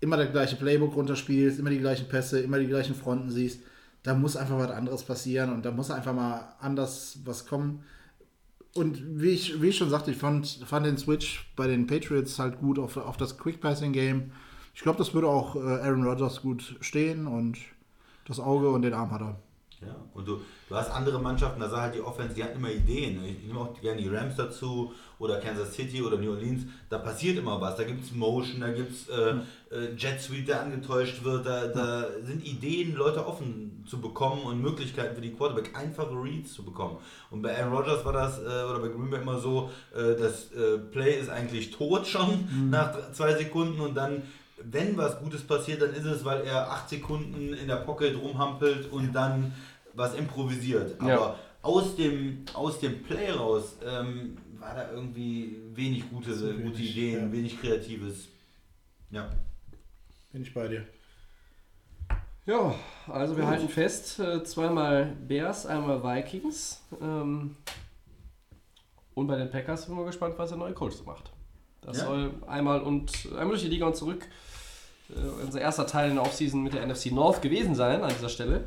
immer das gleiche Playbook runterspielst, immer die gleichen Pässe, immer die gleichen Fronten siehst, da muss einfach was anderes passieren und da muss einfach mal anders was kommen. Und wie ich, wie ich schon sagte, ich fand, fand den Switch bei den Patriots halt gut auf, auf das Quick Passing Game. Ich glaube, das würde auch äh, Aaron Rodgers gut stehen und das Auge und den Arm hat er. Ja, und du, du hast andere Mannschaften, da sah halt die Offense, die hatten immer Ideen. Ich nehme auch gerne die Rams dazu oder Kansas City oder New Orleans. Da passiert immer was. Da gibt es Motion, da gibt es äh, äh, Jet Suite, der angetäuscht wird. Da, da sind Ideen, Leute offen zu bekommen und Möglichkeiten für die Quarterback, einfache Reads zu bekommen. Und bei Aaron Rodgers war das, äh, oder bei Green Bay immer so, äh, das äh, Play ist eigentlich tot schon nach dr- zwei Sekunden und dann wenn was Gutes passiert, dann ist es, weil er acht Sekunden in der Pocket rumhampelt und dann was improvisiert. Aber Ja. aus, dem, aus dem Play raus ähm, war da irgendwie wenig gute, So gute wenig, Ideen, ja. wenig Kreatives. Ja. Bin ich bei dir. Ja, also wir halten fest, äh, zweimal Bears, einmal Vikings. Ähm, und bei den Packers sind wir gespannt, was der neue Coach so macht. Das Ja. soll einmal und einmal durch die Liga und zurück äh, unser erster Teil in der Offseason mit der NFC North gewesen sein an dieser Stelle.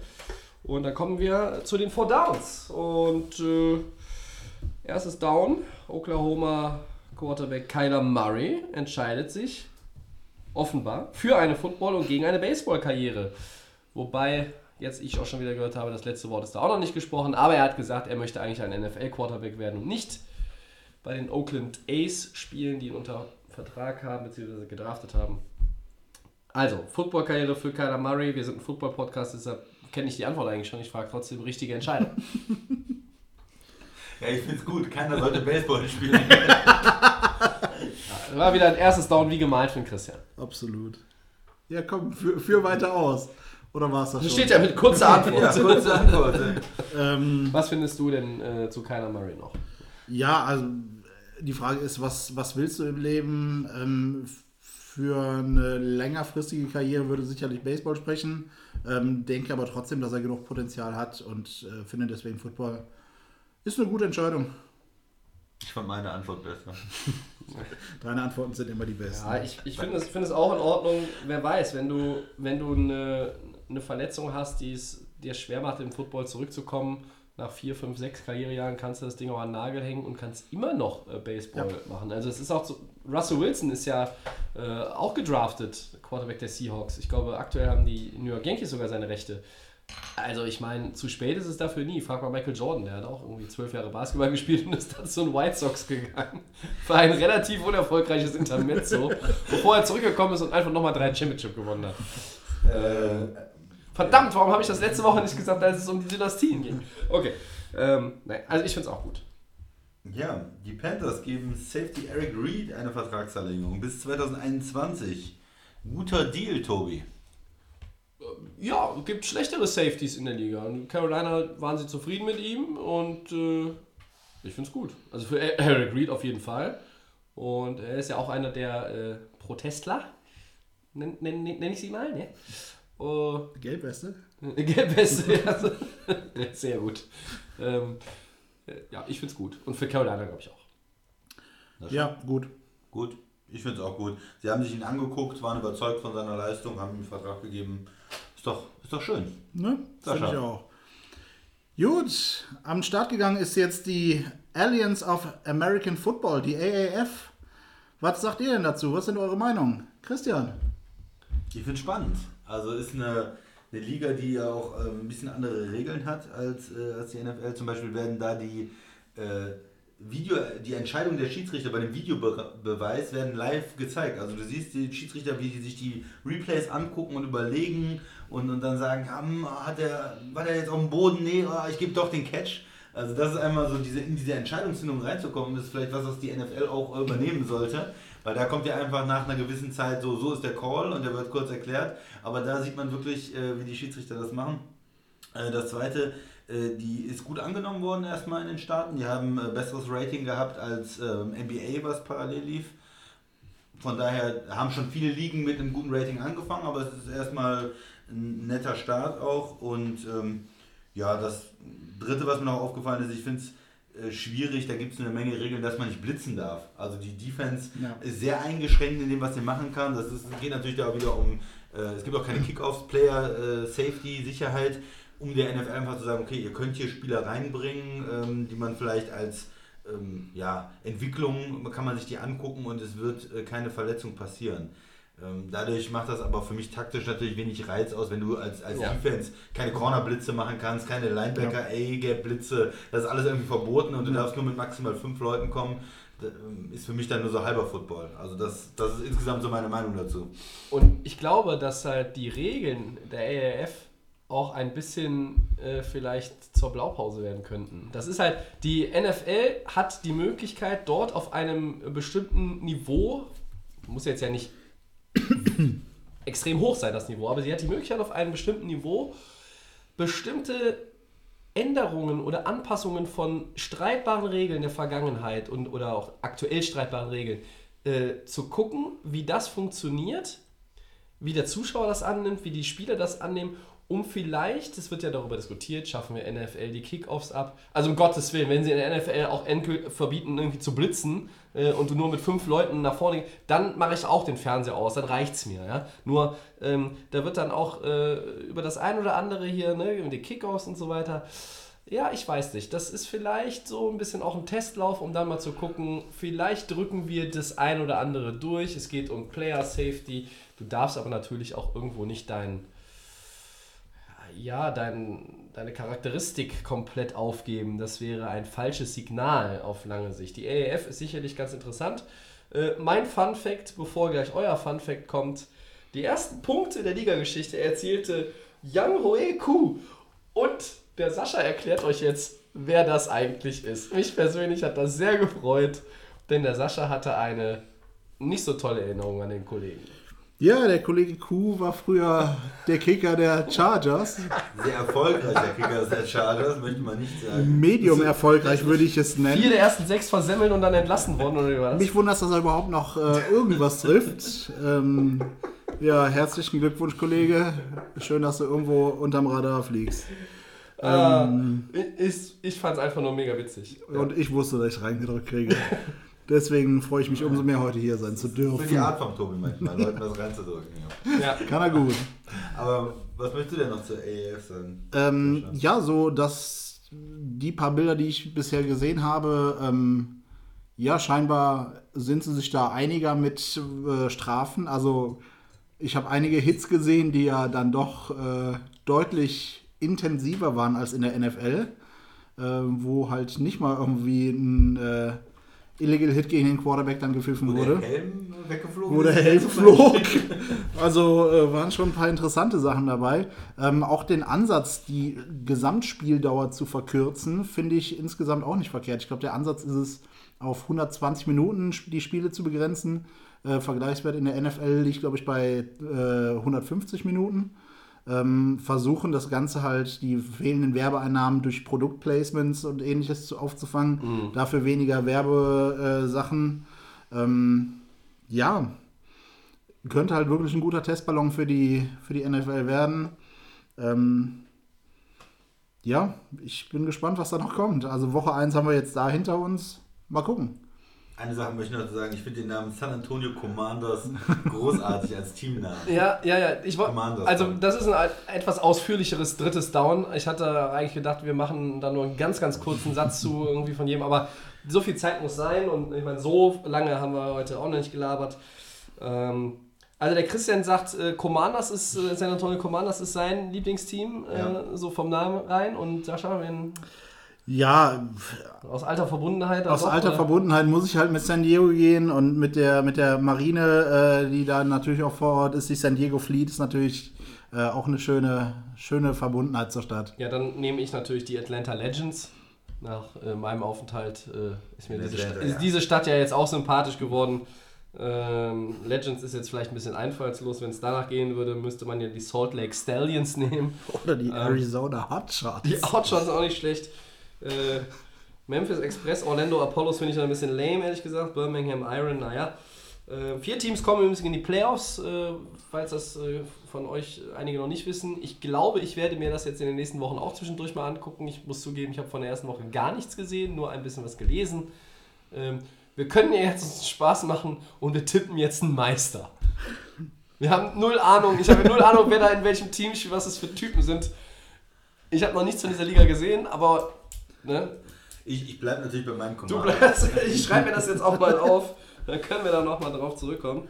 Und dann kommen wir zu den Four Downs. Und äh, erstes Down, Oklahoma Quarterback Kyler Murray entscheidet sich offenbar für eine Football- und gegen eine Baseball-Karriere. Wobei jetzt ich auch schon wieder gehört habe, das letzte Wort ist da auch noch nicht gesprochen, aber er hat gesagt, er möchte eigentlich ein NFL-Quarterback werden und nicht bei den Oakland A's spielen, die ihn unter Vertrag haben bzw. gedraftet haben. Also, Football-Karriere für Kyler Murray. Wir sind ein Football-Podcast, deshalb kenne ich die Antwort eigentlich schon. Ich frage trotzdem richtige Entscheidung. Ja, ich finde es gut. Keiner sollte Baseball spielen. War wieder ein erstes Down wie gemalt für den Christian. Absolut. Ja, komm, für, für weiter aus. Oder war es das Das schon? steht ja mit kurzer Antwort. ja, kurze Antwort. ähm, Was findest du denn äh, zu Kyler Murray noch? ja, also die Frage ist, was, was willst du im Leben? Ähm, für eine längerfristige Karriere würde sicherlich Baseball sprechen. Ähm, denke aber trotzdem, dass er genug Potenzial hat und äh, finde deswegen Football ist eine gute Entscheidung. Ich fand meine Antwort besser. Deine Antworten sind immer die besten. Ja, ich, ich finde es, finde es auch in Ordnung. Wer weiß, wenn du, wenn du eine, eine Verletzung hast, die es dir schwer macht, im Football zurückzukommen, nach vier, fünf, sechs Karrierejahren kannst du das Ding auch an den Nagel hängen und kannst immer noch äh, Baseball machen. Also es ist auch so, Russell Wilson ist ja äh, auch gedraftet, Quarterback der Seahawks. Ich glaube, aktuell haben die New York Yankees sogar seine Rechte. Also ich meine, zu spät ist es dafür nie. Frag mal Michael Jordan, der hat auch irgendwie zwölf Jahre Basketball gespielt und ist dann zu den White Sox gegangen. Für ein relativ unerfolgreiches Intermezzo, bevor er zurückgekommen ist und einfach nochmal drei Championship gewonnen hat. Äh, Verdammt, warum habe ich das letzte Woche nicht gesagt, als es um die Dynastien ging? Okay. Ähm, nein, also ich finde es auch gut. Ja, die Panthers geben Safety Eric Reed eine Vertragsverlängerung bis 2021. Guter Deal, Tobi. Ja, es gibt schlechtere Safeties in der Liga. In Carolina waren sie zufrieden mit ihm und äh, ich finde es gut. Also für Eric Reed auf jeden Fall. Und er ist ja auch einer der äh, Protestler, nenne nenn, nenn ich sie mal, ne? Uh, Gelbweste? Gelbweste, ja. Sehr gut. Ähm, äh, ja, ich finde es gut. Und für Carolina glaube ich auch. Ja, gut. Gut, ich finde es auch gut. Sie haben sich ihn angeguckt, waren überzeugt von seiner Leistung, haben ihm einen Vertrag gegeben. Ist doch, ist doch schön. Ne? Finde ich auch. Gut, am Start gegangen ist jetzt die Alliance of American Football, die AAF. Was sagt ihr denn dazu? Was sind eure Meinungen? Christian? Ich finde spannend. Also ist eine, eine Liga, die ja auch ähm, ein bisschen andere Regeln hat als, äh, als die NFL. Zum Beispiel werden da die äh, Video, die Entscheidung der Schiedsrichter bei dem Videobeweis werden live gezeigt. Also du siehst die Schiedsrichter, wie die sich die Replays angucken und überlegen und, und dann sagen, hm, hat der, war der jetzt auf dem Boden? Nee, oh, ich gebe doch den Catch. Also das ist einmal so, diese, in diese Entscheidungsfindung reinzukommen, ist vielleicht was, was die NFL auch übernehmen sollte. Weil da kommt ja einfach nach einer gewissen Zeit so, so ist der Call und der wird kurz erklärt. Aber da sieht man wirklich, äh, wie die Schiedsrichter das machen. Äh, Das zweite, äh, die ist gut angenommen worden erstmal in den Staaten. Die haben äh, besseres Rating gehabt als ähm, NBA, was parallel lief. Von daher haben schon viele Ligen mit einem guten Rating angefangen, aber es ist erstmal ein netter Start auch. Und ähm, ja, das dritte, was mir noch aufgefallen ist, ich finde es äh, schwierig, da gibt es eine Menge Regeln, dass man nicht blitzen darf. Also die Defense Ja. ist sehr eingeschränkt in dem, was sie machen kann. Das ist, geht natürlich da auch wieder um, äh, es gibt auch keine Kickoffs, Player, äh, Safety, Sicherheit, um der NFL einfach zu sagen, okay, ihr könnt hier Spieler reinbringen, ähm, die man vielleicht als ähm, ja, Entwicklung, kann man sich die angucken und es wird äh, keine Verletzung passieren. Ähm, dadurch macht das aber für mich taktisch natürlich wenig Reiz aus, wenn du als, als Ja. Defense keine Corner-Blitze machen kannst, keine Linebacker, A-Gap-Blitze, das ist alles irgendwie verboten und du darfst nur mit maximal fünf Leuten kommen. Ähm, Ist für mich dann nur so halber Football. Also das, das ist insgesamt so meine Meinung dazu. Und ich glaube, dass halt die Regeln der AAF auch ein bisschen äh, vielleicht zur Blaupause werden könnten. Das ist halt, die NFL hat die Möglichkeit, dort auf einem bestimmten Niveau, muss jetzt ja nicht extrem hoch sein, das Niveau, aber sie hat die Möglichkeit, auf einem bestimmten Niveau bestimmte Änderungen oder Anpassungen von streitbaren Regeln der Vergangenheit und oder auch aktuell streitbaren Regeln äh, zu gucken, wie das funktioniert, wie der Zuschauer das annimmt, wie die Spieler das annehmen, um vielleicht, es wird ja darüber diskutiert, schaffen wir NFL die Kickoffs ab. Also um Gottes Willen, wenn sie in der NFL auch verbieten, irgendwie zu blitzen äh, und du nur mit fünf Leuten nach vorne gehst, dann mache ich auch den Fernseher aus, dann reicht's mir. Ja? Nur ähm, da wird dann auch äh, über das ein oder andere hier, ne, über die Kickoffs und so weiter. Ja, ich weiß nicht. Das ist vielleicht so ein bisschen auch ein Testlauf, um dann mal zu gucken, vielleicht drücken wir das ein oder andere durch. Es geht um Player Safety. Du darfst aber natürlich auch irgendwo nicht dein, ja, dein, deine Charakteristik komplett aufgeben. Das wäre ein falsches Signal auf lange Sicht. Die AAF ist sicherlich ganz interessant. Äh, mein Fun Fact, bevor gleich euer Fun Fact kommt, die ersten Punkte der Ligageschichte erzielte Yang Hoe Ku. Und der Sascha erklärt euch jetzt, wer das eigentlich ist. Mich persönlich hat das sehr gefreut, denn der Sascha hatte eine nicht so tolle Erinnerung an den Kollegen. Ja, der Kollege Kuh war früher der Kicker der Chargers. Sehr erfolgreicher Kicker der Chargers, möchte man nicht sagen. Medium erfolgreich würde ich es Vier nennen. der ersten sechs versemmeln und dann entlassen worden, oder das? Mich wundert, dass er überhaupt noch äh, irgendwas trifft. Ähm, ja, herzlichen Glückwunsch, Kollege. Schön, dass du irgendwo unterm Radar fliegst. Ähm, ich ich fand es einfach nur mega witzig. Und ich wusste, dass ich reingedrückt kriege. Deswegen freue ich mich umso mehr, heute hier sein zu So die dürfen. Art vom Tobi manchmal, Leuten was reinzudrücken. Ja. Ja. Kann er gut. Aber was möchtest du denn noch zur AAF sagen? Ähm, ja, so dass die paar Bilder, die ich bisher gesehen habe, ähm, ja, scheinbar sind sie sich da einiger mit äh, Strafen. Also ich habe einige Hits gesehen, die ja dann doch äh, deutlich intensiver waren als in der NFL, äh, wo halt nicht mal irgendwie ein äh, Illegal Hit gegen den Quarterback dann gepfiffen Wo wurde der Helm weggeflogen wo der? Helm flog. Also äh, waren schon ein paar interessante Sachen dabei. Ähm, auch den Ansatz, die Gesamtspieldauer zu verkürzen, finde ich insgesamt auch nicht verkehrt. Ich glaube, der Ansatz ist es, auf 120 Minuten die Spiele zu begrenzen. Äh, Vergleichswert in der NFL liegt, glaube ich, bei äh, 150 Minuten. Ähm, versuchen das Ganze halt, die fehlenden Werbeeinnahmen durch Produktplacements und ähnliches zu, aufzufangen. Dafür weniger Werbesachen. Äh, ähm, ja, könnte halt wirklich ein guter Testballon für die, für die NFL werden. Ähm, ja, ich bin gespannt, was da noch kommt. Also Woche 1 haben wir jetzt da hinter uns. Mal gucken. Eine Sache möchte ich noch sagen, ich finde den Namen San Antonio Commanders großartig als Teamnamen. Ja, ja, ja. Ich Commanders also das ist ein etwas ausführlicheres drittes Down. Ich hatte eigentlich gedacht, wir machen da nur einen ganz, ganz kurzen Satz zu irgendwie von jedem, aber so viel Zeit muss sein und ich meine, so lange haben wir heute auch noch nicht gelabert. Ähm, also der Christian sagt, äh, Commanders ist, äh, San Antonio Commanders ist sein Lieblingsteam, Ja. äh, so vom Namen rein und Sascha, wenn, Ja, aus alter Verbundenheit. aus doch, alter oder? Verbundenheit muss ich halt mit San Diego gehen und mit der, mit der Marine, äh, die da natürlich auch vor Ort ist, die San Diego Fleet, ist natürlich äh, auch eine schöne, schöne Verbundenheit zur Stadt. Ja, dann nehme ich natürlich die Atlanta Legends. Nach äh, meinem Aufenthalt äh, ist mir In diese, Sta- ist ja. diese Stadt ja jetzt auch sympathisch geworden. Ähm, Legends ist jetzt vielleicht ein bisschen einfallslos. Wenn es danach gehen würde, müsste man ja die Salt Lake Stallions nehmen. Oder die Arizona Hotshots. Die Outshots sind auch nicht schlecht. Äh, Memphis Express, Orlando Apollos finde ich noch ein bisschen lame, ehrlich gesagt. Birmingham Iron, naja. Äh, vier Teams kommen übrigens in die Playoffs, äh, falls das äh, von euch einige noch nicht wissen. Ich glaube, ich werde mir das jetzt in den nächsten Wochen auch zwischendurch mal angucken. Ich muss zugeben, ich habe von der ersten Woche gar nichts gesehen, nur ein bisschen was gelesen. Ähm, wir können ja jetzt Spaß machen und wir tippen jetzt einen Meister. Wir haben null Ahnung, ich habe null Ahnung, wer da in welchem Team was es für Typen sind. Ich habe noch nichts von dieser Liga gesehen, aber ne, Ich, ich bleibe natürlich bei meinem du Commander. bleibst, ich schreibe mir das jetzt auch bald auf. Dann können wir da nochmal drauf zurückkommen.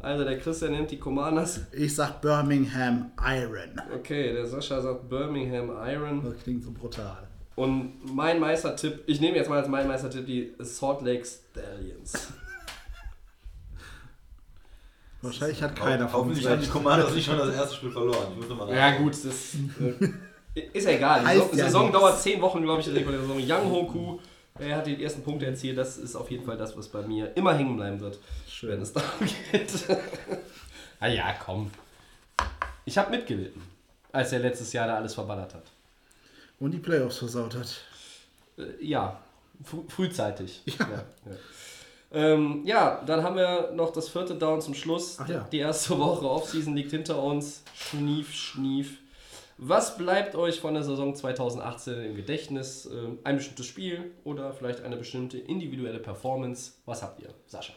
Also der Christian nimmt die Commanders. Ich sag Birmingham Iron. Okay, der Sascha sagt Birmingham Iron. Das klingt so brutal. Und mein Meistertipp, ich nehme jetzt mal als mein Meistertipp die Salt Lake Stallions. Wahrscheinlich hat keiner von uns Hoffentlich haben die. Commanders nicht schon das erste Spiel verloren. Ich muss noch mal Ja gut, das äh, ist ja egal. Die Heißt Saison, ja Saison nichts. dauert 10 Wochen, glaube ich, die reguläre Saison. Young Hoku, er hat die ersten Punkte erzielt. Das ist auf jeden Fall das, was bei mir immer hängen bleiben wird, wenn es darum geht. ah ja, komm. Ich habe mitgelitten, als er letztes Jahr da alles verballert hat. Und die Playoffs versaut hat. Äh, ja, frü frühzeitig. Ja. Ja, Ähm, ja, dann haben wir noch das vierte Down zum Schluss. Ach ja. Die erste Woche Offseason liegt hinter uns. Schnief, schnief. Was bleibt euch von der Saison 2018 im Gedächtnis? Ähm, ein bestimmtes Spiel oder vielleicht eine bestimmte individuelle Performance? Was habt ihr, Sascha?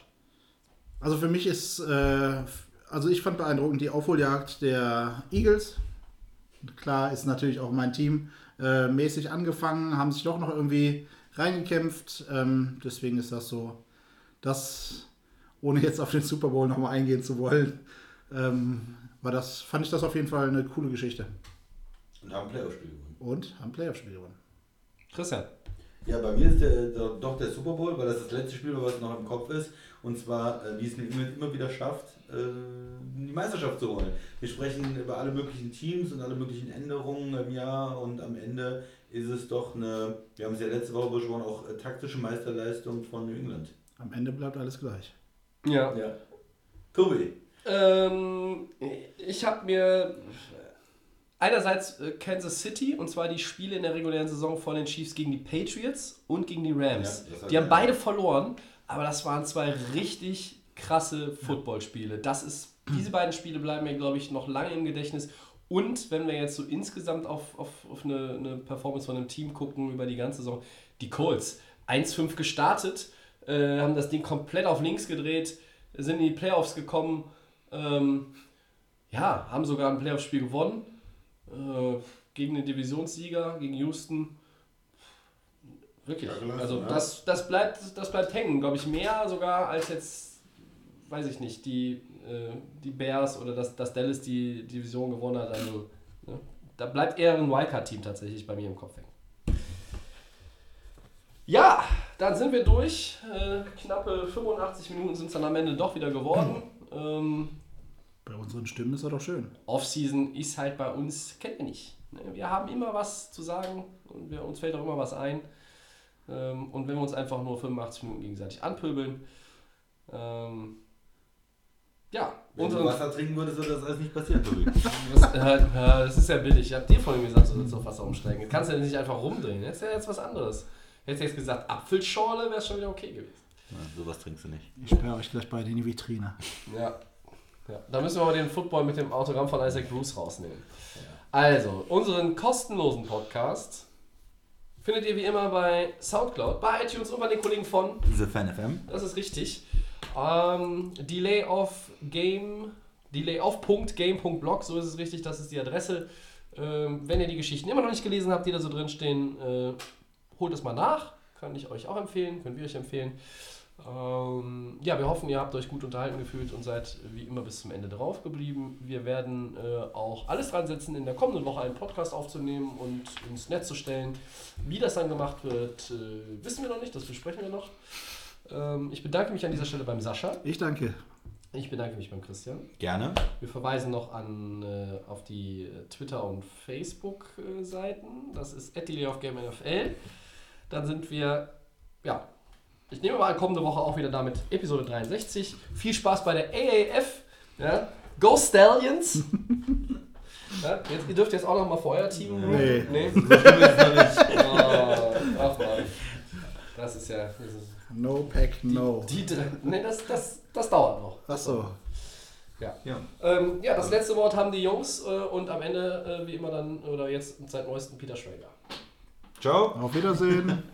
Also für mich ist, äh, also ich fand beeindruckend die Aufholjagd der Eagles. Klar ist natürlich auch mein Team äh, mäßig angefangen, haben sich doch noch irgendwie reingekämpft. Ähm, deswegen ist das so, das, ohne jetzt auf den Super Bowl nochmal eingehen zu wollen, ähm, war das, fand ich das auf jeden Fall eine coole Geschichte. Und haben ein Playoff-Spiel gewonnen. Und haben Playoff-Spiel gewonnen. Christian. Ja, bei mir ist der, der, doch der Super Bowl, weil das das letzte Spiel war, was noch im Kopf ist. Und zwar, äh, wie es New England immer wieder schafft, äh, die Meisterschaft zu holen. Wir sprechen über alle möglichen Teams und alle möglichen Änderungen im Jahr und am Ende ist es doch eine, wir haben es ja letzte Woche besprochen, auch äh, taktische Meisterleistung von New England. Am Ende bleibt alles gleich. Ja. Ja. Tobi. Ähm, ich habe mir einerseits äh, Kansas City und zwar die Spiele in der regulären Saison von den Chiefs gegen die Patriots und gegen die Rams. Ja, die haben beide verloren, aber das waren zwei richtig krasse Footballspiele. Das ist, diese beiden Spiele bleiben mir, glaube ich, noch lange im Gedächtnis. Und wenn wir jetzt so insgesamt auf, auf, auf eine, eine Performance von einem Team gucken über die ganze Saison, die Colts 1-5 gestartet, äh, haben das Ding komplett auf links gedreht, sind in die Playoffs gekommen, ähm, ja, haben sogar ein Playoff-Spiel gewonnen äh, gegen den Divisionssieger, gegen Houston. Wirklich. Also das, das, bleibt, das bleibt hängen, glaube ich, mehr sogar als jetzt, weiß ich nicht, die, äh, die Bears oder dass, dass Dallas die Division gewonnen hat. Also ne, da bleibt eher ein Wildcard-Team tatsächlich bei mir im Kopf hängen. Ja, dann sind wir durch. Äh, knappe 85 Minuten sind es dann am Ende doch wieder geworden. Ähm, Bei unseren Stimmen ist er doch schön. Offseason ist halt bei uns, kennt ihr nicht. ne? Wir haben immer was zu sagen und wir, uns fällt auch immer was ein. Ähm, und wenn wir uns einfach nur 85 Minuten gegenseitig anpöbeln, ähm, ja, Wenn du unseren, Wasser trinken würdest, würde das alles nicht passieren, was, äh, das ist ja billig. Ich hab dir vorhin gesagt, du sollst auf Wasser umsteigen. Das kannst du ja nicht einfach rumdrehen. Das ist ja jetzt was anderes. Hättest du jetzt gesagt, Apfelschorle, wäre es schon wieder okay gewesen. Ja, sowas trinkst du nicht. Ich sperre euch gleich beide in die Vitrine. Ja. Ja. Da müssen wir aber den Football mit dem Autogramm von Isaac Bruce rausnehmen. Also, unseren kostenlosen Podcast findet ihr wie immer bei Soundcloud, bei iTunes und bei den Kollegen von Diese Fan FM. Das ist richtig. Ähm, Delay of Game, Delay Punkt Game.blog, so ist es richtig, das ist die Adresse. Ähm, wenn ihr die Geschichten immer noch nicht gelesen habt, die da so drin stehen, äh, holt es mal nach. Kann ich euch auch empfehlen, können wir euch empfehlen. Ähm, ja, wir hoffen, ihr habt euch gut unterhalten gefühlt und seid wie immer bis zum Ende drauf geblieben. Wir werden äh, auch alles dran setzen, in der kommenden Woche einen Podcast aufzunehmen und ins Netz zu stellen. Wie das dann gemacht wird, äh, wissen wir noch nicht, das besprechen wir noch. Ähm, ich bedanke mich an dieser Stelle beim Sascha. Ich danke. Ich bedanke mich beim Christian. Gerne. Wir verweisen noch an, äh, auf die äh, Twitter- und Facebook-Seiten. Das ist NFL. Dann sind wir, ja, ich nehme mal kommende Woche auch wieder damit Episode 63. Viel Spaß bei der AAF. Ja? Go Stallions! ja, jetzt, ihr dürft jetzt auch noch mal vorher Team. Nee. nee? oh, ach man. Das ist ja. Das ist, No pack, no. die drei. Nee, das, das, das dauert noch. Achso. Ja. Ja. Ähm, ja, das letzte Wort haben die Jungs äh, und am Ende, äh, wie immer dann, oder jetzt seit neuestem Peter Schrager. Ciao. Auf Wiedersehen.